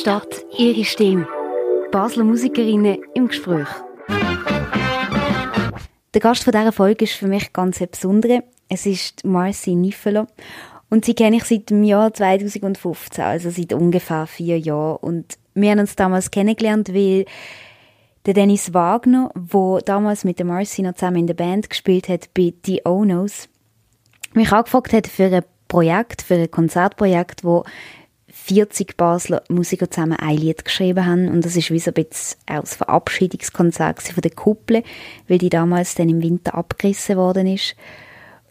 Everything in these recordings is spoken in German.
Stadt, ihre Stimme. Basler Musikerinnen im Gespräch. Der Gast von dieser Folge ist für mich ganz besondere. Es ist Marcy Niffelo. Und sie kenne ich seit dem Jahr 2015, also seit ungefähr vier Jahren. Und wir haben uns damals kennengelernt, weil der Dennis Wagner, der damals mit der Marcy noch zusammen in der Band gespielt hat, bei The Onos, mich angefragt hat für ein Projekt, für ein Konzertprojekt, wo 40 Basler Musiker zusammen ein Lied geschrieben haben. Und das ist wie so ein bisschen auch das Verabschiedungskonzert von der Kuppel, weil die damals dann im Winter abgerissen worden ist.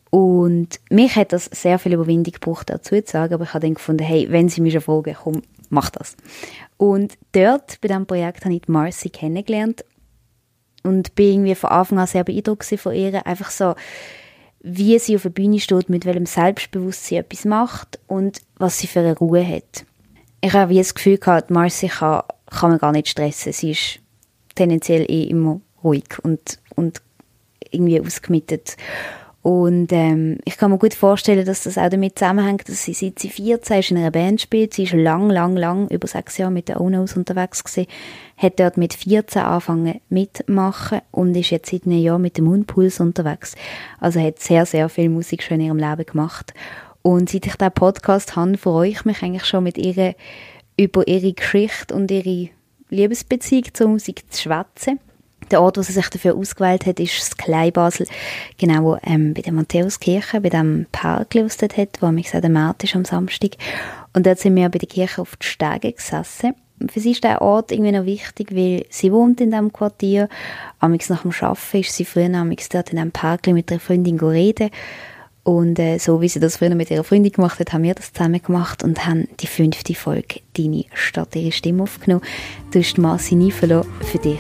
Und mich hat das sehr viel Überwindung gebraucht, dazu zu sagen, aber ich habe dann gefunden, hey, wenn sie mich schon fragen, komm, mach das. Und dort, bei diesem Projekt, habe ich Marcy kennengelernt und bin irgendwie von Anfang an sehr beeindruckt von ihr. Einfach so, wie sie auf der Bühne steht, mit welchem Selbstbewusstsein etwas macht und was sie für eine Ruhe hat. Ich habe wie das Gefühl gehabt, Marcy kann, kann man gar nicht stressen. Sie ist tendenziell eh immer ruhig und, und irgendwie ausgemittet. Und ähm, ich kann mir gut vorstellen, dass das auch damit zusammenhängt, dass sie seit sie 14 ist in einer Band spielt. Sie ist lang, lang, lang, über sechs Jahre mit der Onos unterwegs gewesen, hat dort mit 14 angefangen mitmachen und ist jetzt seit einem Jahr mit dem Mundpuls unterwegs. Also hat sehr, sehr viel Musik schon in ihrem Leben gemacht. Und seit ich diesen Podcast habe, freue ich mich eigentlich schon mit ihr über ihre Geschichte und ihre Liebesbeziehung zur Musik zu schwätzen. Der Ort, wo sie sich dafür ausgewählt hat, ist das Kleinbasel, genau ähm, bei der Matthäuskirche, bei dem Park, was dort hat, wo mich der März ist am Samstag. Und dort sind wir bei der Kirche auf die Stege gesessen. Für sie ist der Ort irgendwie noch wichtig, weil sie wohnt in diesem Quartier. Amix nach dem Arbeiten ist sie früher amix dort in diesem Park mit ihrer Freundin reden. Und äh, so wie sie das früher mit ihrer Freundin gemacht hat, haben wir das zusammen gemacht und haben die fünfte Folge «Deine Stadt, ihre Stimme» aufgenommen. Du hast Marci Nifelo für dich.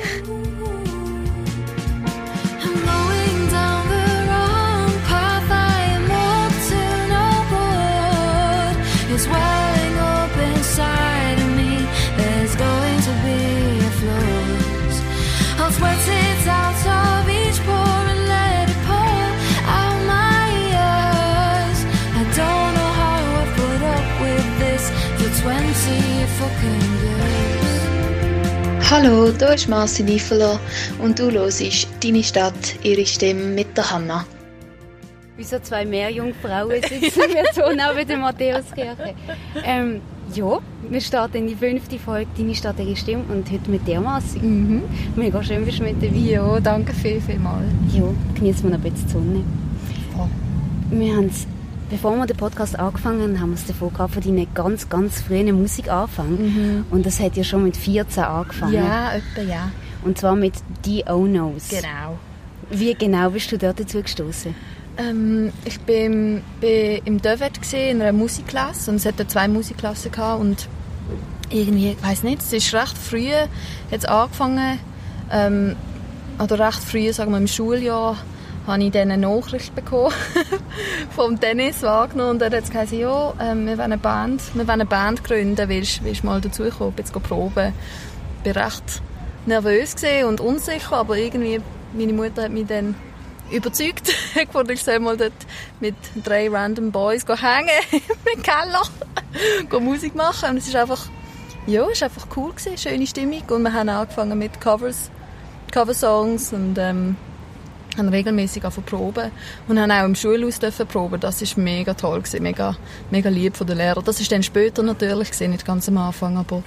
Hallo, hier ist Marci Nifelo und du hörst «Deine Stadt, ihre Stimme» mit der Hanna. Wieso zwei Meerjungfrauen sitzen wir so nah bei der Matthäuskirche? Ähm, ja, wir starten in die fünfte Folge «Deine Stadt, ihre Stimme» und heute mit dir, Marci. Mhm. Mega schön bist du mit dabei. Ja, danke viel, viel mal. Ja, genießen wir noch ein bisschen die Sonne. Oh. Wir haben Bevor wir den Podcast angefangen haben, haben wir es davon gehabt, von deinen ganz, ganz frühen Musikanfang. Mhm. Und das hat ja schon mit 14 angefangen. Ja, etwa, ja. Und zwar mit The Onos. Genau. Wie genau bist du dort dazu gestoßen? Ähm, ich bin, bin im Dövet in einer Musikklasse und es hatte zwei Musikklassen gehabt und irgendwie, ich weiß nicht, es ist recht früh jetzt angefangen ähm, oder recht früh, sagen wir im Schuljahr habe ich dann eine Nachricht bekommen vom Dennis Wagner und er hat gesagt, ja, ähm, wir wollen eine Band, wir wollen eine Band gründen, willst du mal dazukommen, jetzt proben. Ich war recht nervös und unsicher, aber irgendwie, meine Mutter hat mich dann überzeugt. ich wollte ich soll mal dort mit drei random Boys hängen im Keller, Musik machen und es ist einfach, ja, es ist einfach cool gewesen, schöne Stimmung und wir haben angefangen mit Covers, Coversongs und ähm, haben regelmäßig proben und haben auch im Schulhaus proben. Das ist mega toll gewesen, mega, mega lieb von den Lehrern. Das ist dann später natürlich gewesen, nicht ganz am Anfang, aber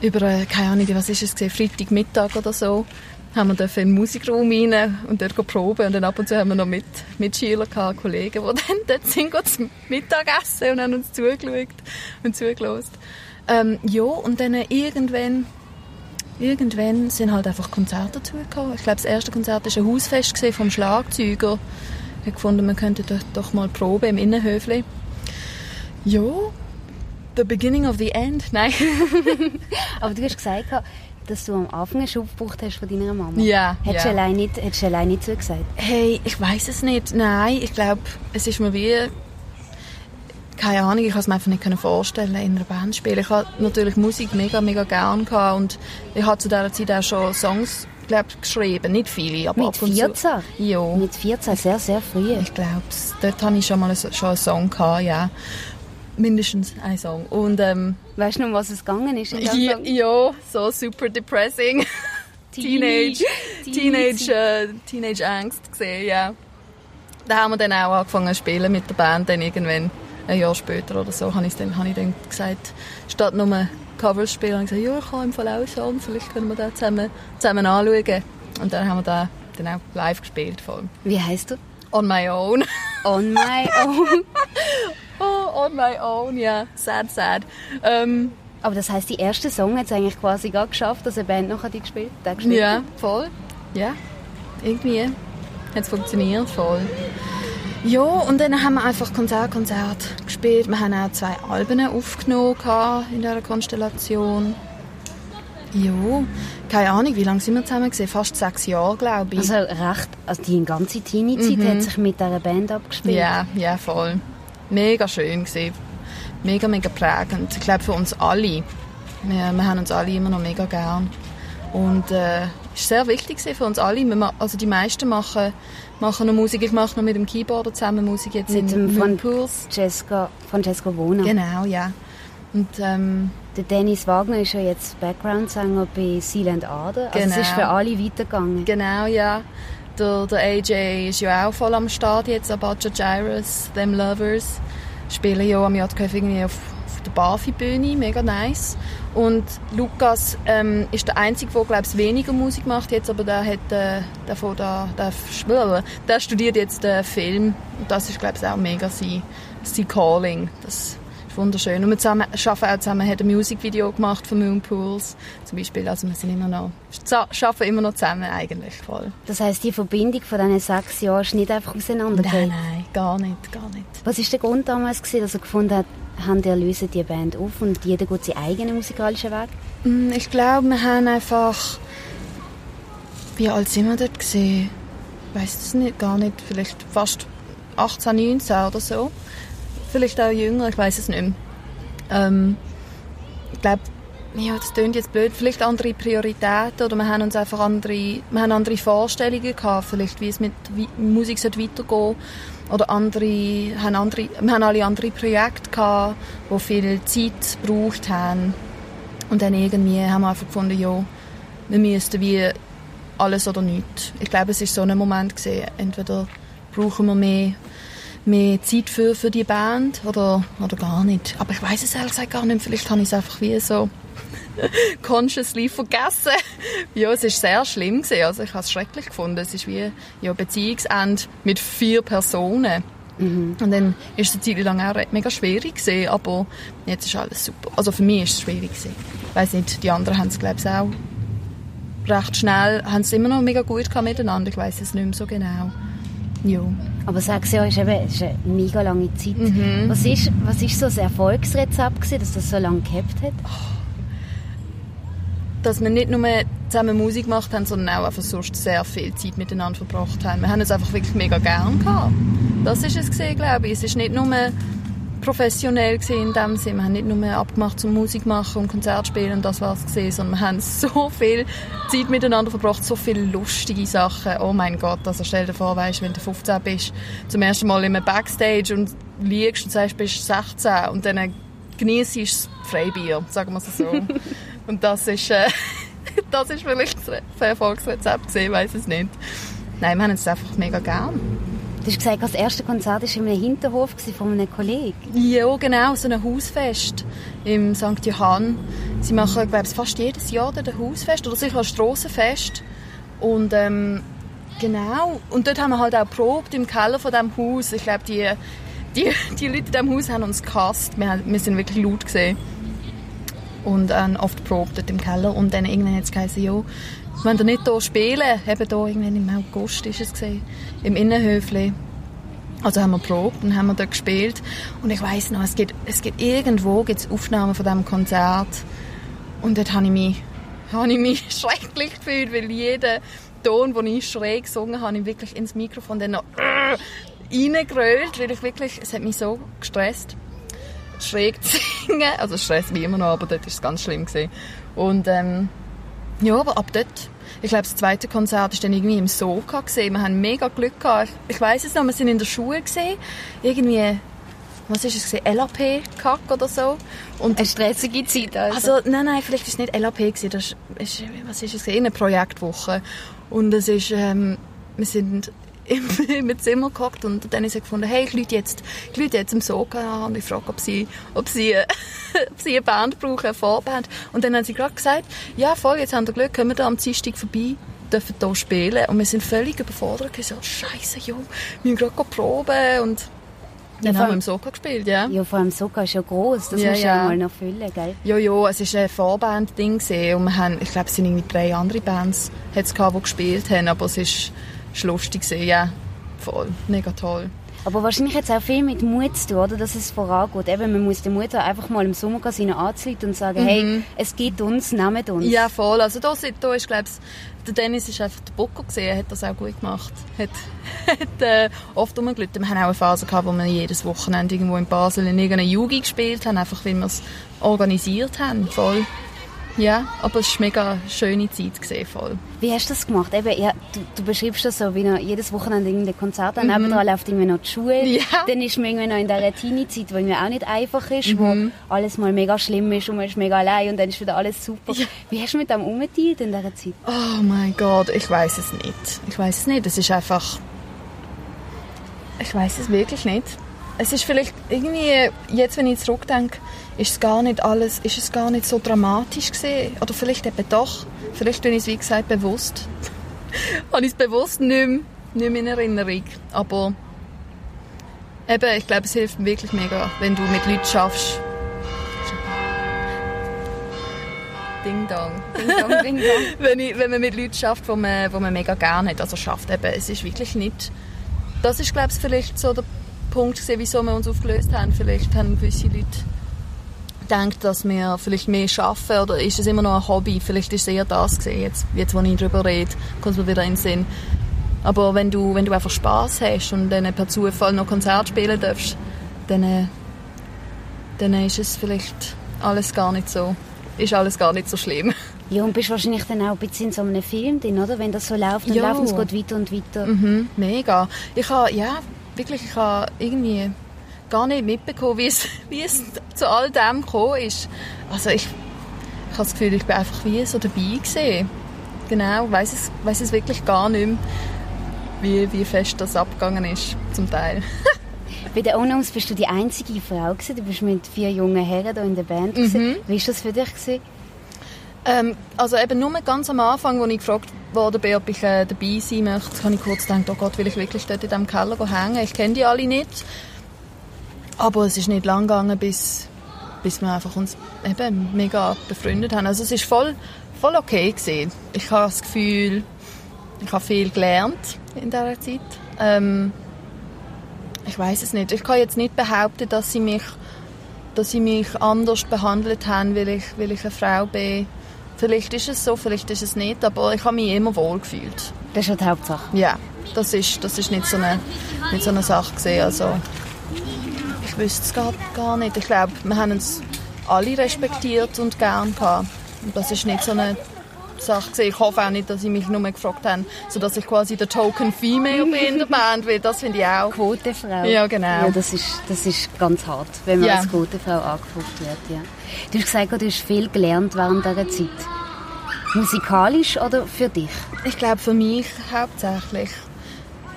über, äh, keine Ahnung, was ist es gewesen, Freitagmittag oder so, haben wir dürfen in den Musikraum rein und dort proben und dann ab und zu haben wir noch mit, Mitschüler gehabt, Kollegen, die dann dort sind zum Mittagessen und haben uns zugeschaut und zugelassen. Ähm, ja, und dann irgendwann irgendwann sind halt einfach Konzerte dazugekommen. Ich glaube, das erste Konzert war ein Hausfest vom Schlagzeuger. Ich habe gefunden, man könnte doch, doch mal proben im Innenhöfli. Ja, the beginning of the end. Nein. Aber du hast gesagt, dass du am Anfang einen Schub gebraucht hast von deiner Mama. Ja. Hättest, allein nicht, hättest du allein nicht zugesagt? Hey, ich weiß es nicht. Nein, ich glaube, es ist mir wie keine Ahnung, ich konnte es mir einfach nicht vorstellen, in einer Band zu spielen. Ich hatte natürlich Musik mega, mega gern gehabt und ich habe zu dieser Zeit auch schon Songs glaub, geschrieben, nicht viele, aber Mit 14? Ja. Mit 14, sehr, sehr früh. Ich glaube, dort hatte ich schon mal einen, schon einen Song gehabt, ja. mindestens ein Song. Und, ähm, weißt du noch, was es gegangen ist? Ja, ja, so super depressing. Teenage, Teenage, äh, Teenage Angst gesehen, ja. Da haben wir dann auch angefangen zu spielen mit der Band, dann irgendwann ein Jahr später oder so, habe ich dann, habe ich dann gesagt, statt nur Covers spielen, habe ich gesagt, ja, ich habe im Fall auch schon, vielleicht können wir das zusammen, zusammen anschauen. Und dann haben wir da dann auch live gespielt. Voll. Wie heißt du? On My Own. On My Own. oh, On My Own, ja. Yeah. Sad, sad. Ähm, aber das heißt, die erste Song hat es eigentlich quasi gar geschafft, dass eine Band nachher die gespielt, gespielt Ja, voll. Ja, irgendwie hat es funktioniert, voll. Ja, und dann haben wir einfach Konzert, Konzert gespielt. Wir haben auch zwei Alben aufgenommen in dieser Konstellation. Ja, keine Ahnung, wie lange sind wir zusammen gewesen? Fast sechs Jahre, glaube ich. Also recht, also die ganze Teenie-Zeit mhm. hat sich mit dieser Band abgespielt? Ja, ja, voll. Mega schön gewesen mega, mega prägend. Ich glaube für uns alle. Wir, wir haben uns alle immer noch mega gern. Und äh, ist sehr wichtig für uns alle. Wir, also die meisten machen, machen noch Musik. Ich mache noch mit dem Keyboarder zusammen Musik jetzt mit in dem von Jessica, von Jessica Wohner. Genau, ja. Und, ähm, der Dennis Wagner ist ja jetzt Background-Sänger bei Sealand Ader. Also genau. es ist für alle weitergegangen. Genau, ja. Der, der AJ ist ja auch voll am Start jetzt, Abacha Gyrus, Them Lovers spielen ja am JKF irgendwie auf, auf der Bafi-Bühne, mega nice. Und Lukas ähm, ist der Einzige, der glaube ich weniger Musik macht jetzt, aber der hat äh, davon da, der, der studiert jetzt den Film und das ist glaube ich auch mega sein, sein Calling. Das wunderschön. Und wir zusammen, arbeiten auch zusammen, hat ein Musikvideo gemacht von Moonpools zum Beispiel. Also wir sind immer noch, arbeiten immer noch zusammen eigentlich voll. Das heisst, die Verbindung von diesen sechs Jahren ist nicht einfach auseinandergegangen? Nein, nein, gar nicht, gar nicht. Was war der Grund damals, gewesen, dass er gefunden hat, haben die lösen die Band auf und jeder geht seinen eigenen musikalischen Weg? Mm, ich glaube, wir haben einfach... Wie alt sind wir dort? Ich weiß es nicht, gar nicht. Vielleicht fast 18, 19 oder so vielleicht auch jünger, ich weiß es nicht mehr. Ähm, ich glaube, ja, das klingt jetzt blöd, vielleicht andere Prioritäten oder wir haben uns einfach andere, wir haben andere Vorstellungen gehabt, vielleicht wie es mit Musik sollte weitergehen oder andere, haben andere, wir haben alle andere Projekte gehabt, die viel Zeit gebraucht haben und dann irgendwie haben wir einfach gefunden, ja, wir müssten wie alles oder nichts. Ich glaube, es ist so ein Moment gesehen, entweder brauchen wir mehr mehr Zeit für, für die Band oder, oder gar nicht. Aber ich weiß es ehrlich gesagt gar nicht. Vielleicht habe ich es einfach wie so consciously vergessen. ja, es ist sehr schlimm gewesen. Also ich habe es schrecklich gefunden. Es ist wie ja, Beziehungsende mit vier Personen. Mhm. Und dann ist es eine Zeit lang auch mega schwierig gewesen, aber jetzt ist alles super. Also für mich ist es schwierig gewesen. Ich weiss nicht, die anderen haben es glaube ich auch recht schnell, haben es immer noch mega gut miteinander. Ich weiß es nicht mehr so genau. Ja. Aber sechs Jahre ist eben ist eine mega lange Zeit. Mhm. Was, ist, was ist so das Erfolgsrezept gewesen, dass das so lange gehabt hat? Dass wir nicht nur zusammen Musik gemacht haben, sondern auch einfach sonst sehr viel Zeit miteinander verbracht haben. Wir haben es einfach wirklich mega gern gehabt. Das ist es gesehen, glaube ich. Es ist nicht nur professionell gesehen in dem Sinne. Wir haben nicht nur abgemacht zum Musik machen und Konzert spielen und das war es gesehen, sondern wir haben so viel Zeit miteinander verbracht, so viele lustige Sachen. Oh mein Gott, also stell dir vor, weißt, wenn du 15 bist, zum ersten Mal einem Backstage und liegst und sagst, bist 16 und dann genießt das Freibier, sagen wir es so. und das ist, äh, das ist vielleicht das Erfolgsrezept gesehen, weiß es nicht. Nein, wir haben es einfach mega gern. Du hast gesagt, das erste Konzert war in einem Hinterhof von einem Kollegen. Ja, genau, so ein Hausfest im St. Johann. Sie machen, glaube ich, fast jedes Jahr ein Hausfest oder sicher ein Strassenfest. Und ähm, genau, und dort haben wir halt auch probt im Keller von diesem Haus. Ich glaube, die, die, die Leute in diesem Haus haben uns gehasst. Wir, wir sind wirklich laut gesehen und ähm, oft probt dort im Keller. Und dann irgendwann hat es geheißen, ja, wenn wir nicht hier spielen, eben hier irgendwann im August ist es gesehen, im Innenhöfli. Also haben wir probt und haben wir dort gespielt. Und ich weiss noch, es gibt, es gibt irgendwo gibt's Aufnahmen von diesem Konzert. Und dort habe ich mich, habe ich mich schrecklich gefühlt, weil jeder Ton, den ich schräg gesungen habe, ich wirklich ins Mikrofon dann noch äh, reingerollt, weil ich wirklich, es hat mich so gestresst, schräg zu singen. Also es stresst mich immer noch, aber dort war es ganz schlimm gewesen. Und ähm, ja, aber ab dort ich glaube, das zweite Konzert war dann irgendwie im Soka. Gewesen. Wir haben mega Glück gehabt. Ich, weiss es noch, wir sind in der Schule gesehen. Irgendwie, was ist es gewesen? LAP-Kack oder so. Und eine stressige Zeit also. also nein, nein, vielleicht ist es nicht LAP gewesen, das ist, was ist es gewesen? Eine Projektwoche. Und es ist, ähm, wir sind im, im Zimmer gehockt und dann habe ich gefunden, hey, ich lüte jetzt, ich lüte jetzt im Soga an und ich frage, ob sie, ob sie, ob sie eine Band brauchen, eine Vorband. Und dann haben sie gerade gesagt, ja voll, jetzt haben wir Glück, kommen wir da am Dienstag vorbei dürfen hier spielen und wir sind völlig überfordert. Wir so, Scheiße, jo, wir müssen gerade proben und dann ja, haben wir im Soka gespielt, ja. Ja, vor allem Soka ist ja groß, das ja, musst du ja mal noch füllen, gell? Ja, ja, es war ein Vorband-Ding und wir haben, ich glaube, es sind irgendwie drei andere Bands, die gespielt haben, aber es ist ist lustig gewesen, ja. Voll, mega toll. Aber wahrscheinlich hat es auch viel mit Mut zu tun, oder? dass es vorangeht. Eben, man muss den Mut haben, einfach mal im Sommergassin anzuleiten und sagen, mhm. hey, es gibt uns, nehmt uns. Ja, voll. Also da, da ist, glaube ich, der Dennis ist einfach der Bocco gesehen, hat das auch gut gemacht. Hat, hat äh, oft rumgelitten. Wir haben auch eine Phase gehabt, wo wir jedes Wochenende irgendwo in Basel in irgendeiner Jugend gespielt haben, einfach weil wir es organisiert haben. Voll. Ja, aber es war eine mega schöne Zeit. Gewesen, voll. Wie hast du das gemacht? Eben, ja, du, du, beschreibst das so, wie noch jedes Wochenende irgendein Konzert, dann mhm. nebenan läuft irgendwie noch die Schule, ja. dann ist man irgendwie noch in dieser Teenie-Zeit, die irgendwie auch nicht einfach ist, mhm. wo alles mal mega schlimm ist und man ist mega allein und dann ist wieder alles super. Ja. Wie hast du mit dem umgeteilt in dieser Zeit? Oh mein Gott, ich weiß es nicht. Ich weiß es nicht. Es ist einfach... Ich weiß es wirklich nicht. Es ist vielleicht irgendwie, jetzt wenn ich zurückdenke, ist es gar nicht alles, ist es gar nicht so dramatisch gesehen oder vielleicht eben doch, vielleicht bin ich es wie gesagt bewusst, habe ich es bewusst nicht mehr, nicht mehr in Erinnerung, aber eben, ich glaube, es hilft wirklich mega, wenn du mit Leuten schaffst. Ding Dong. Ding Dong, Ding Dong. wenn, ich, wenn man mit Leuten schafft, die man, wo man mega gerne hat, also schafft eben, es ist wirklich nicht, das ist glaube ich vielleicht so der Punkt gewesen, wieso wir uns aufgelöst haben, vielleicht haben gewisse Leute denkt, dass wir vielleicht mehr schaffen oder ist es immer noch ein Hobby? Vielleicht ist es eher das gesehen, jetzt, jetzt, wo ich darüber rede, kommt mir wieder in den Sinn. Aber wenn du, wenn du einfach Spaß hast und dann per Zufall noch Konzert spielen darfst, dann, dann ist es vielleicht alles gar nicht so, ist alles gar nicht so schlimm. Ja, und bist wahrscheinlich dann auch ein bisschen in so einem Film drin, oder? Wenn das so läuft, dann läuft es geht weiter und weiter. Mhm, mega. Ich habe, ja, wirklich, ich habe irgendwie gar nicht mitbekommen, wie es, wie es zu all dem gekommen ist. Also ich, ich habe das Gefühl, ich bin einfach wie so dabei gewesen. Genau, ich weiss es, weiss es wirklich gar nicht mehr, wie, wie fest das abgegangen ist, zum Teil. Bei den Unknowns bist du die einzige Frau gewesen. Du bist mit vier jungen Herren hier in der Band. Mhm. Wie war das für dich? Ähm, also eben nur ganz am Anfang, als ich gefragt wurde, ob ich äh, dabei sein möchte, habe ich kurz gedacht, oh Gott, will ich wirklich dort in diesem Keller hängen? Ich kenne die alle nicht. Aber es ist nicht lang gegangen, bis, bis wir einfach uns eben mega befreundet haben. Also es ist voll, voll okay gewesen. Ich habe das Gefühl, ich habe viel gelernt in dieser Zeit. Ähm, ich weiß es nicht. Ich kann jetzt nicht behaupten, dass sie mich, dass sie mich anders behandelt haben, weil ich, weil ich eine Frau bin. Vielleicht ist es so, vielleicht ist es nicht, aber ich habe mich immer wohl gefühlt. Das ist die Hauptsache. Ja, das ist, das ist nicht, so eine, nicht so eine Sache gewesen. Also, ich wüsste es gar, gar nicht. Ich glaube, wir haben uns alle respektiert und gern gehabt. Und das ist nicht so eine Sache gewesen. Ich hoffe auch nicht, dass sie mich nur gefragt haben, sodass ich quasi der Token Female bin in der Band, weil das finde ich auch. Quotefrau. Ja, genau. Ja, das ist, das ist ganz hart, wenn man ja. als Quotefrau angefragt wird, ja. Du hast gesagt, du hast viel gelernt während dieser Zeit. Musikalisch oder für dich? Ich glaube, für mich hauptsächlich.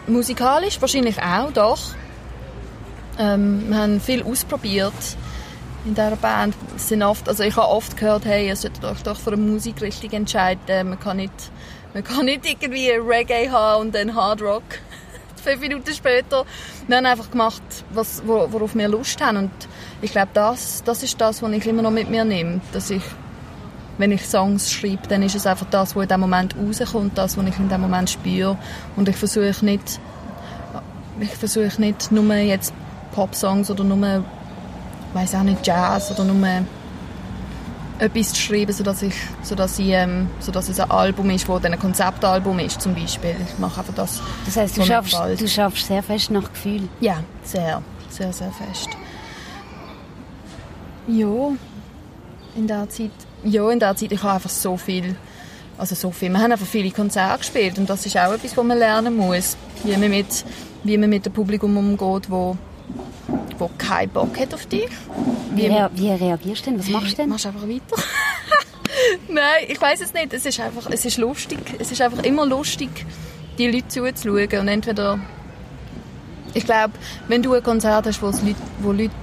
Musikalisch wahrscheinlich auch, doch. Ähm, wir haben viel ausprobiert in dieser Band. sind oft, also ich habe oft gehört, hey, ihr solltet euch doch für eine Musikrichtung entscheiden. Man kann nicht, man kann nicht irgendwie Reggae haben und dann Hard Rock. Fünf Minuten später. Wir haben einfach gemacht, was, worauf wir Lust haben. Und ich glaube, das, das ist das, was ich immer noch mit mir nehme. Dass ich, wenn ich Songs schreibe, dann ist es einfach das, was in dem Moment rauskommt, das, was ich in dem Moment spüre. Und ich versuche nicht, ich versuche nicht nur jetzt Popsongs oder nur, weiß auch nicht, Jazz oder nur etwas zu schreiben, sodass, ich, sodass, ich, ähm, sodass es ein Album ist, das ein Konzeptalbum ist, zum Beispiel. Ich mache einfach das. Das heißt, du schaffst, du schaffst sehr fest nach Gefühl? Ja, sehr, sehr, sehr fest. Ja, in der Zeit, ja, in der Zeit, ich habe einfach so viel, also so viel, wir haben einfach viele Konzerte gespielt und das ist auch etwas, was man lernen muss, wie man mit, wie man mit dem Publikum umgeht, wo der keinen Bock hat auf dich. Wie, rea wie reagierst du denn? Was machst du denn? Machst einfach weiter. Nein, ich weiß es nicht. Es ist einfach, es ist lustig. Es ist einfach immer lustig, die Leute zuzuschauen. Und entweder, ich glaube, wenn du ein Konzert hast, wo Leute, wo Leute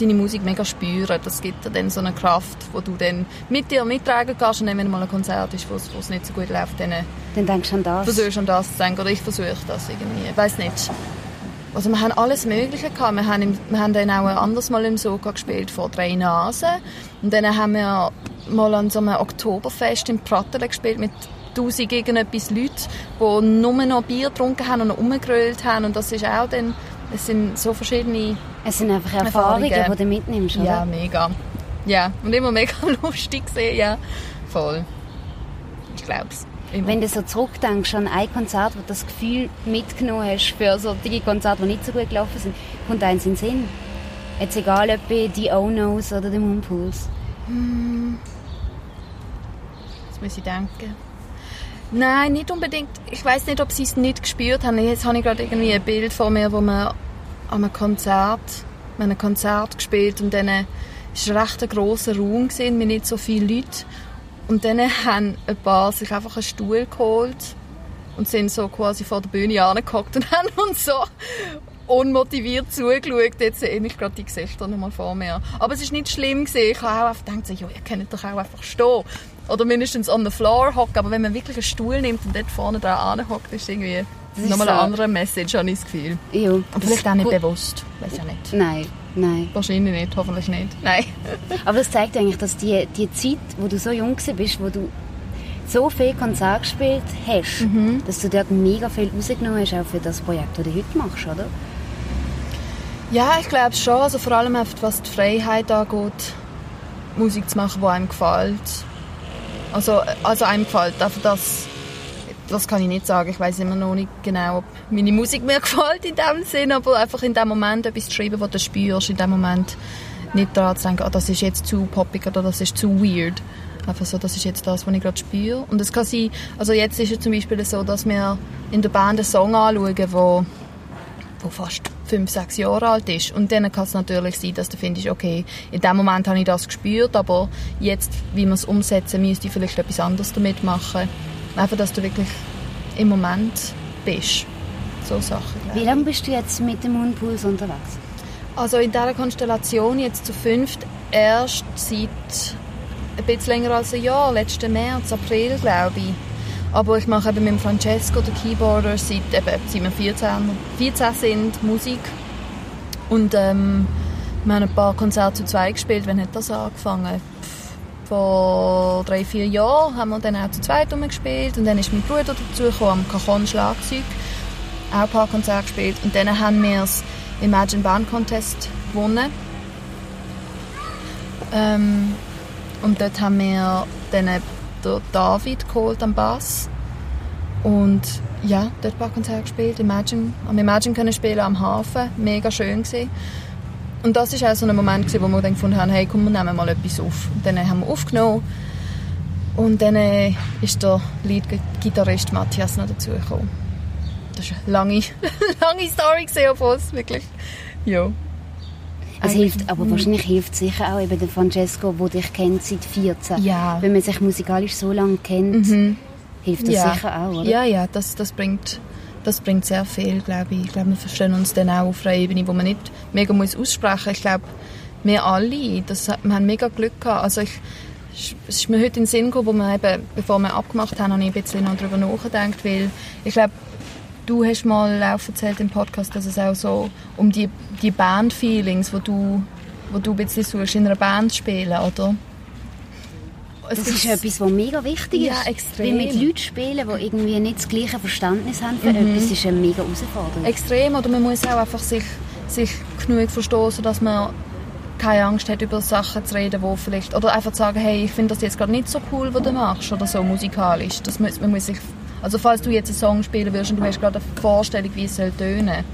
deine Musik mega spüren, das gibt dir dann so eine Kraft, wo du dann mit dir mittragen kannst. Und dann, wenn mal ein Konzert ist, wo es nicht so gut läuft, dann, dann denkst du an das. Versuchst an das zu denken. Oder ich versuche das irgendwie. Ich weiß nicht. Also wir haben alles Mögliche gehabt. Wir haben, im, wir haben dann auch ein anderes Mal im Soga gespielt vor drei Nasen. Und dann haben wir mal an so einem Oktoberfest in Prattelen gespielt mit tausend irgendetwas Leuten, die nur noch Bier getrunken haben und noch rumgegrölt haben. Und das ist auch dann, es sind so verschiedene Es sind einfach Erfahrungen, Erfahrungen. die du mitnimmst, oder? Ja, mega. Ja, und immer mega lustig gesehen, ja. Voll. Ich glaub's. Wenn du so zurückdenkst an ein Konzert, wo du das Gefühl mitgenommen hast für solche Konzerte, die nicht so gut gelaufen sind, kommt eins in den Sinn. Jetzt egal, ob bei die O-Nos oder die Moonpools. Jetzt muss ich denken. Nein, nicht unbedingt. Ich weiß nicht, ob sie es nicht gespürt haben. Jetzt habe ich gerade irgendwie ein Bild vor mir, wo wir an einem Konzert, wir haben ein Konzert gespielt und dann war es ein recht grosser Raum gewesen, mit nicht so vielen Leuten. Und dann haben ein paar sich einfach einen Stuhl geholt und sind so quasi vor der Bühne angehockt und haben uns so unmotiviert zugeschaut. Jetzt sehe ich gerade die Gesichter noch mal vor mir. Aber es war nicht schlimm. Gewesen. Ich habe auch einfach gedacht, ja, ihr könnt doch auch einfach stehen. Oder mindestens on the floor hocken. Aber wenn man wirklich einen Stuhl nimmt und dort vorne dran anhockt, ist irgendwie Das ist nochmal so. eine andere Message, habe ich das Gefühl. Ja, Und das- vielleicht auch nicht bewusst. Weiß ja nicht. Nein, nein. Wahrscheinlich nicht, hoffentlich nicht. Nein. Aber das zeigt eigentlich, dass die, die Zeit, wo du so jung bist, wo du so viel Konzerte gespielt hast, Mhm. dass du dort mega viel rausgenommen hast, auch für das Projekt, das du heute machst, oder? Ja, ich glaube schon. Also vor allem was die Freiheit angeht, Musik zu machen, die einem gefällt. Also, also einem gefällt. Einfach das, das kann ich nicht sagen. Ich weiß immer noch nicht genau, ob meine Musik mir gefällt in dem Sinn, aber einfach in dem Moment etwas zu schreiben, was du spürst, in dem Moment nicht daran zu denken, ah, das ist jetzt zu poppig oder das ist zu weird. Einfach so, das ist jetzt das, was ich gerade spüre. Und es kann sein, also jetzt ist es zum Beispiel so, dass wir in der Band einen Song anschauen, wo der fast fünf, sechs Jahre alt ist. Und dann kann es natürlich sein, dass du findest, okay, in dem Moment habe ich das gespürt, aber jetzt, wie wir es umsetzen, müsste ich vielleicht etwas anderes damit machen. Einfach, dass du wirklich im Moment bist. So Sachen, Wie lange bist du jetzt mit dem Moonpools unterwegs? Also in dieser Konstellation jetzt zu fünft erst seit ein bisschen länger als ein Jahr, letzten März, April, glaube ich. Aber ich mache eben mit Francesco, der Keyboarder, seit, eben, seit wir 14, 14 sind, Musik. Und ähm, wir haben ein paar Konzerte zu zweit gespielt. Wann hat das angefangen? Vor drei, vier Jahren haben wir dann auch zu zweit gespielt. Und dann ist mein Bruder dazugekommen am Cajon Schlagzeug. Auch ein paar Konzerte gespielt. Und dann haben wir das Imagine Band Contest gewonnen. Ähm, und dort haben wir dann David geholt am Bass. Und ja, dort ein paar Konzerte gespielt. Imagine, am Imagine können spielen am Hafen. Mega schön gewesen. Und das war auch so ein Moment, gewesen, wo wir dann gefunden haben, hey, komm, wir nehmen mal etwas auf. Und dann haben wir aufgenommen. Und dann äh, ist der Lead-Gitarrist Matthias noch dazugekommen. Das war eine lange, lange Story, obwohl es wirklich... Ja. Es hilft, aber wahrscheinlich hilft sicher auch eben der Francesco, der dich kennt seit 14. Ja. Wenn man sich musikalisch so lange kennt, hilft das sicher auch, oder? Ja, ja, das, das, bringt, das bringt sehr viel, glaube ich. Ich glaube, wir verstehen uns dann auch auf einer Ebene, wo man nicht mega muss aussprechen muss. Ich glaube, wir alle, das, wir haben mega Glück gehabt. Also ich, es ist mir heute in den Sinn gekommen, wo wir eben, bevor wir abgemacht haben, habe ich ein bisschen noch darüber nachgedacht, weil ich glaube, du hast mal auch erzählt im Podcast, dass es auch so um die, die Band-Feelings, wo du, wo du ein bisschen suchst, in einer Band spielen, oder? Es Das ist etwas, was mega wichtig Ja, ist. extrem. Weil mit Leuten spielen, die irgendwie nicht das gleiche Verständnis haben für Mhm. etwas, ist eine mega Herausforderung. extrem oder man muss auch einfach sich, sich genug verstehen, dass man keine Angst hat, über Sachen zu reden, wo vielleicht, oder einfach zu sagen, hey, ich finde das jetzt gerade nicht so cool, was du machst, oder so musikalisch. Das muss, man muss sich, also falls du jetzt einen Song spielen willst und du hast gerade eine Vorstellung, wie es soll tönen,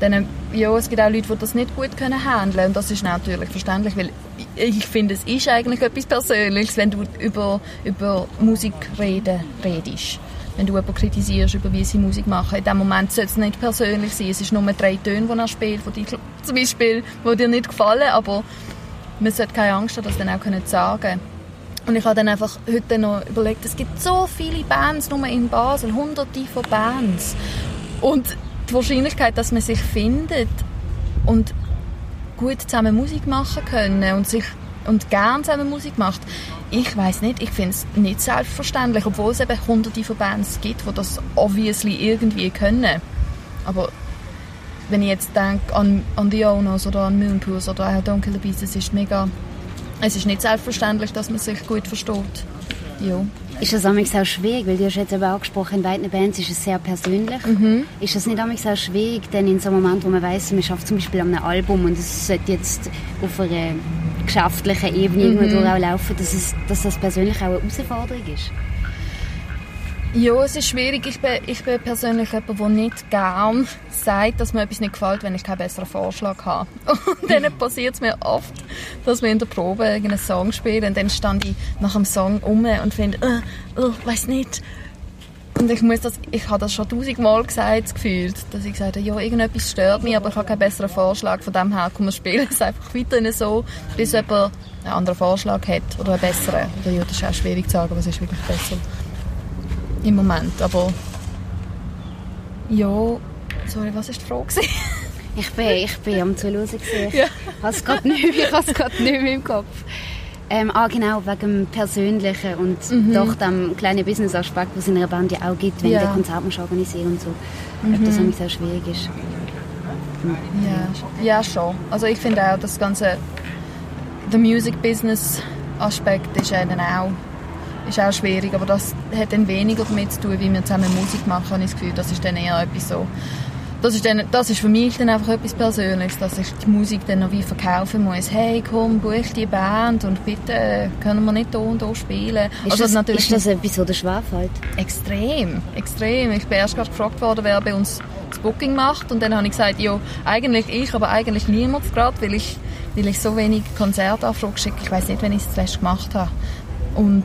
dann, ja, es gibt auch Leute, die das nicht gut können handeln und das ist natürlich verständlich, weil ich finde, es ist eigentlich etwas Persönliches, wenn du über, über Musik reden redest. wenn du jemanden kritisierst, über wie sie Musik machen. In dem Moment sollte es nicht persönlich sein. Es ist nur drei Töne, die er spielt, die dir, zum Beispiel, die dir nicht gefallen, aber man sollte keine Angst haben, das dann auch sagen können. Und ich habe dann einfach heute noch überlegt, es gibt so viele Bands nur in Basel, hunderte von Bands. Und die Wahrscheinlichkeit, dass man sich findet und gut zusammen Musik machen können und sich und gerne zusammen Musik macht, ich weiß nicht, ich finde es nicht selbstverständlich, obwohl es eben hunderte von Bands gibt, die das obviously irgendwie können. Aber wenn ich jetzt denke an, an The Owners oder an Moonpools oder auch Don't Kill the Beast, es ist mega, es ist nicht selbstverständlich, dass man sich gut versteht. Ja. Ist das auch schwierig, weil du hast jetzt eben angesprochen, in beiden Bands ist es sehr persönlich. Mhm. Ist das nicht auch schwierig, denn in so einem Moment, wo man weiß, man schafft zum Beispiel an einem Album und es sollte jetzt auf einer geschäftlichen Ebene mhm. auch laufen, dass, es, dass das persönlich auch eine Herausforderung ist? Ja, es ist schwierig. Ich bin, ich bin persönlich jemand, der nicht gern sagt, dass mir etwas nicht gefällt, wenn ich keinen besseren Vorschlag habe. Und dann passiert es mir oft, dass wir in der Probe einen Song spielen und dann stand ich nach dem Song um und finde, äh, äh, weiß nicht. Und ich muss das, ich habe das schon tausendmal gesagt, gefühlt, dass ich gesagt habe, ja, irgendetwas stört mich, aber ich habe keinen besseren Vorschlag. Von dem her kann man spielen es einfach weiterhin so, bis jemand einen anderen Vorschlag hat oder einen besseren. Ja, das ist auch schwierig zu sagen, was ist wirklich besser im Moment. Aber ja, sorry, was war die Frage? ich bin, ich bin am Zuhören. Ja. Ich habe es gerade nicht, nicht mehr im Kopf. Ähm, ah, genau, wegen dem Persönlichen und mhm. doch dem kleinen Business-Aspekt, was es in einer Band ja auch gibt, wenn ja. der Konzert organisieren und so. Mhm. Ob das mhm. sehr schwierig ist. Ja, ja, schon. Also ich finde auch, das ganze der Music-Business-Aspekt ist ja dann auch ist auch schwierig, aber das hat dann weniger damit zu tun, wie wir zusammen Musik machen, habe ich das Gefühl. Das ist dann eher etwas so, das ist, dann, das ist für mich dann einfach etwas Persönliches, dass ich die Musik dann noch wie verkaufen muss. Hey, komm, buch die Band und bitte können wir nicht hier und hier spielen. Ist, also, das, natürlich ist das etwas, das schwerfällt? Extrem, extrem. Ich bin erst gerade gefragt worden, wer bei uns das Booking macht und dann habe ich gesagt, ja, eigentlich ich, aber eigentlich niemand gerade, weil ich, weil ich so wenig Konzertanfragen schicke. Ich weiß nicht, wenn ich es zuletzt gemacht habe. Und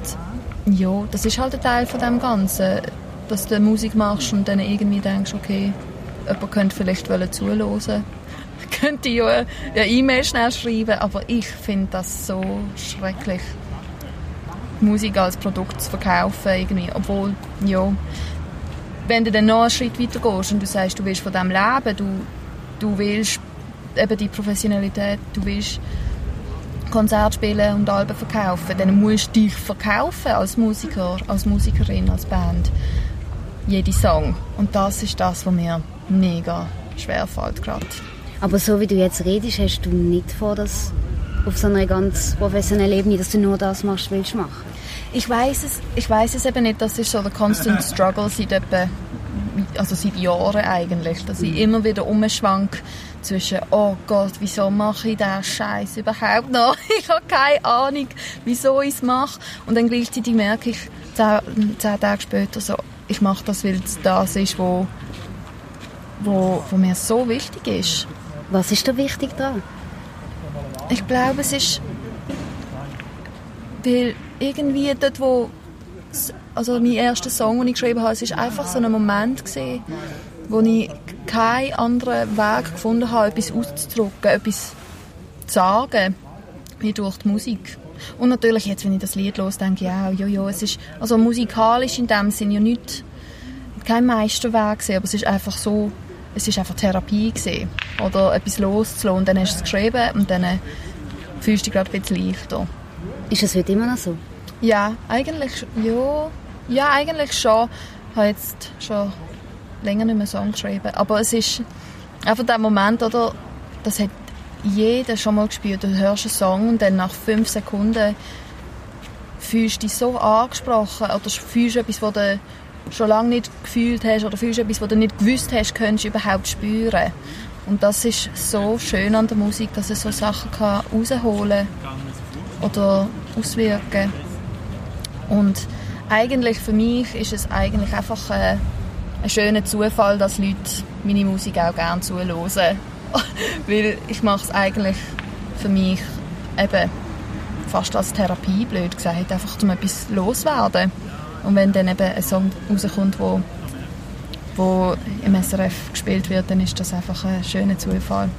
ja, das ist halt ein Teil von dem Ganzen, dass du Musik machst und dann irgendwie denkst, okay, jemand könnte vielleicht zuhören. Könnte ja eine E-Mail schnell schreiben, aber ich finde das so schrecklich, Musik als Produkt zu verkaufen irgendwie, obwohl, ja, wenn du dann noch einen Schritt weiter gehst und du sagst, du willst von dem leben, du, du willst eben die Professionalität, du willst Konzerte spielen und Alben verkaufen, dann musst du dich verkaufen als Musiker, als Musikerin, als Band. Jede Song. Und das ist das, was mir mega schwer fällt gerade. Aber so wie du jetzt redest, hast du nicht vor, dass auf so einer ganz professionellen Ebene, dass du nur das machst, willst du machen? Ich weiß es, ich weiß es eben nicht. Das ist so der constant struggle seit etwa, also seit Jahren eigentlich, dass ich immer wieder umschwank zwischen oh Gott, wieso mache ich diesen Scheiß überhaupt noch? Ich habe keine Ahnung, wieso ich es mache. Und dann gleichzeitig merke ich zehn, zehn Tage später so, ich mache das, weil es das ist, wo wo, wo mir so wichtig ist. Was ist da wichtig daran? Ich glaube, es ist, weil irgendwie dort, wo, also mein erster Song, den ich geschrieben habe, es ist einfach so ein Moment gewesen, wo ich keinen anderen Weg gefunden habe, etwas auszudrücken, etwas zu sagen, wie durch die Musik. Und natürlich jetzt, wenn ich das Lied los denke ich auch, ja, ja, es ist, also musikalisch in dem Sinne ja nicht kein Meisterweg gewesen, aber es ist einfach so es ist einfach Therapie gewesen. Oder etwas loszulassen und dann hast du es geschrieben und dann fühlst du dich gerade ein bisschen leichter. Ist das heute immer noch so? Ja, eigentlich, ja, ja, eigentlich schon. Ich habe jetzt schon länger nicht mehr Song geschrieben. Aber es ist einfach der Moment, oder, das hat jeder schon mal gespürt. Du hörst einen Song und dann nach fünf Sekunden fühlst du dich so angesprochen oder fühlst etwas, was du schon lange nicht gefühlt hast oder fühlst etwas, was du nicht gewusst hast, könntest du überhaupt spüren. Und das ist so schön an der Musik, dass es so Sachen kann rausholen oder auswirken. Und eigentlich für mich ist es eigentlich einfach ein, ein schöner Zufall, dass Leute meine Musik auch gerne zuhören. Weil ich mache es eigentlich für mich eben fast als Therapie, blöd gesagt, einfach um etwas loswerden Und wenn dann eben ein Song rauskommt, wo, wo im SRF gespielt wird, dann ist das einfach ein schöner Zufall.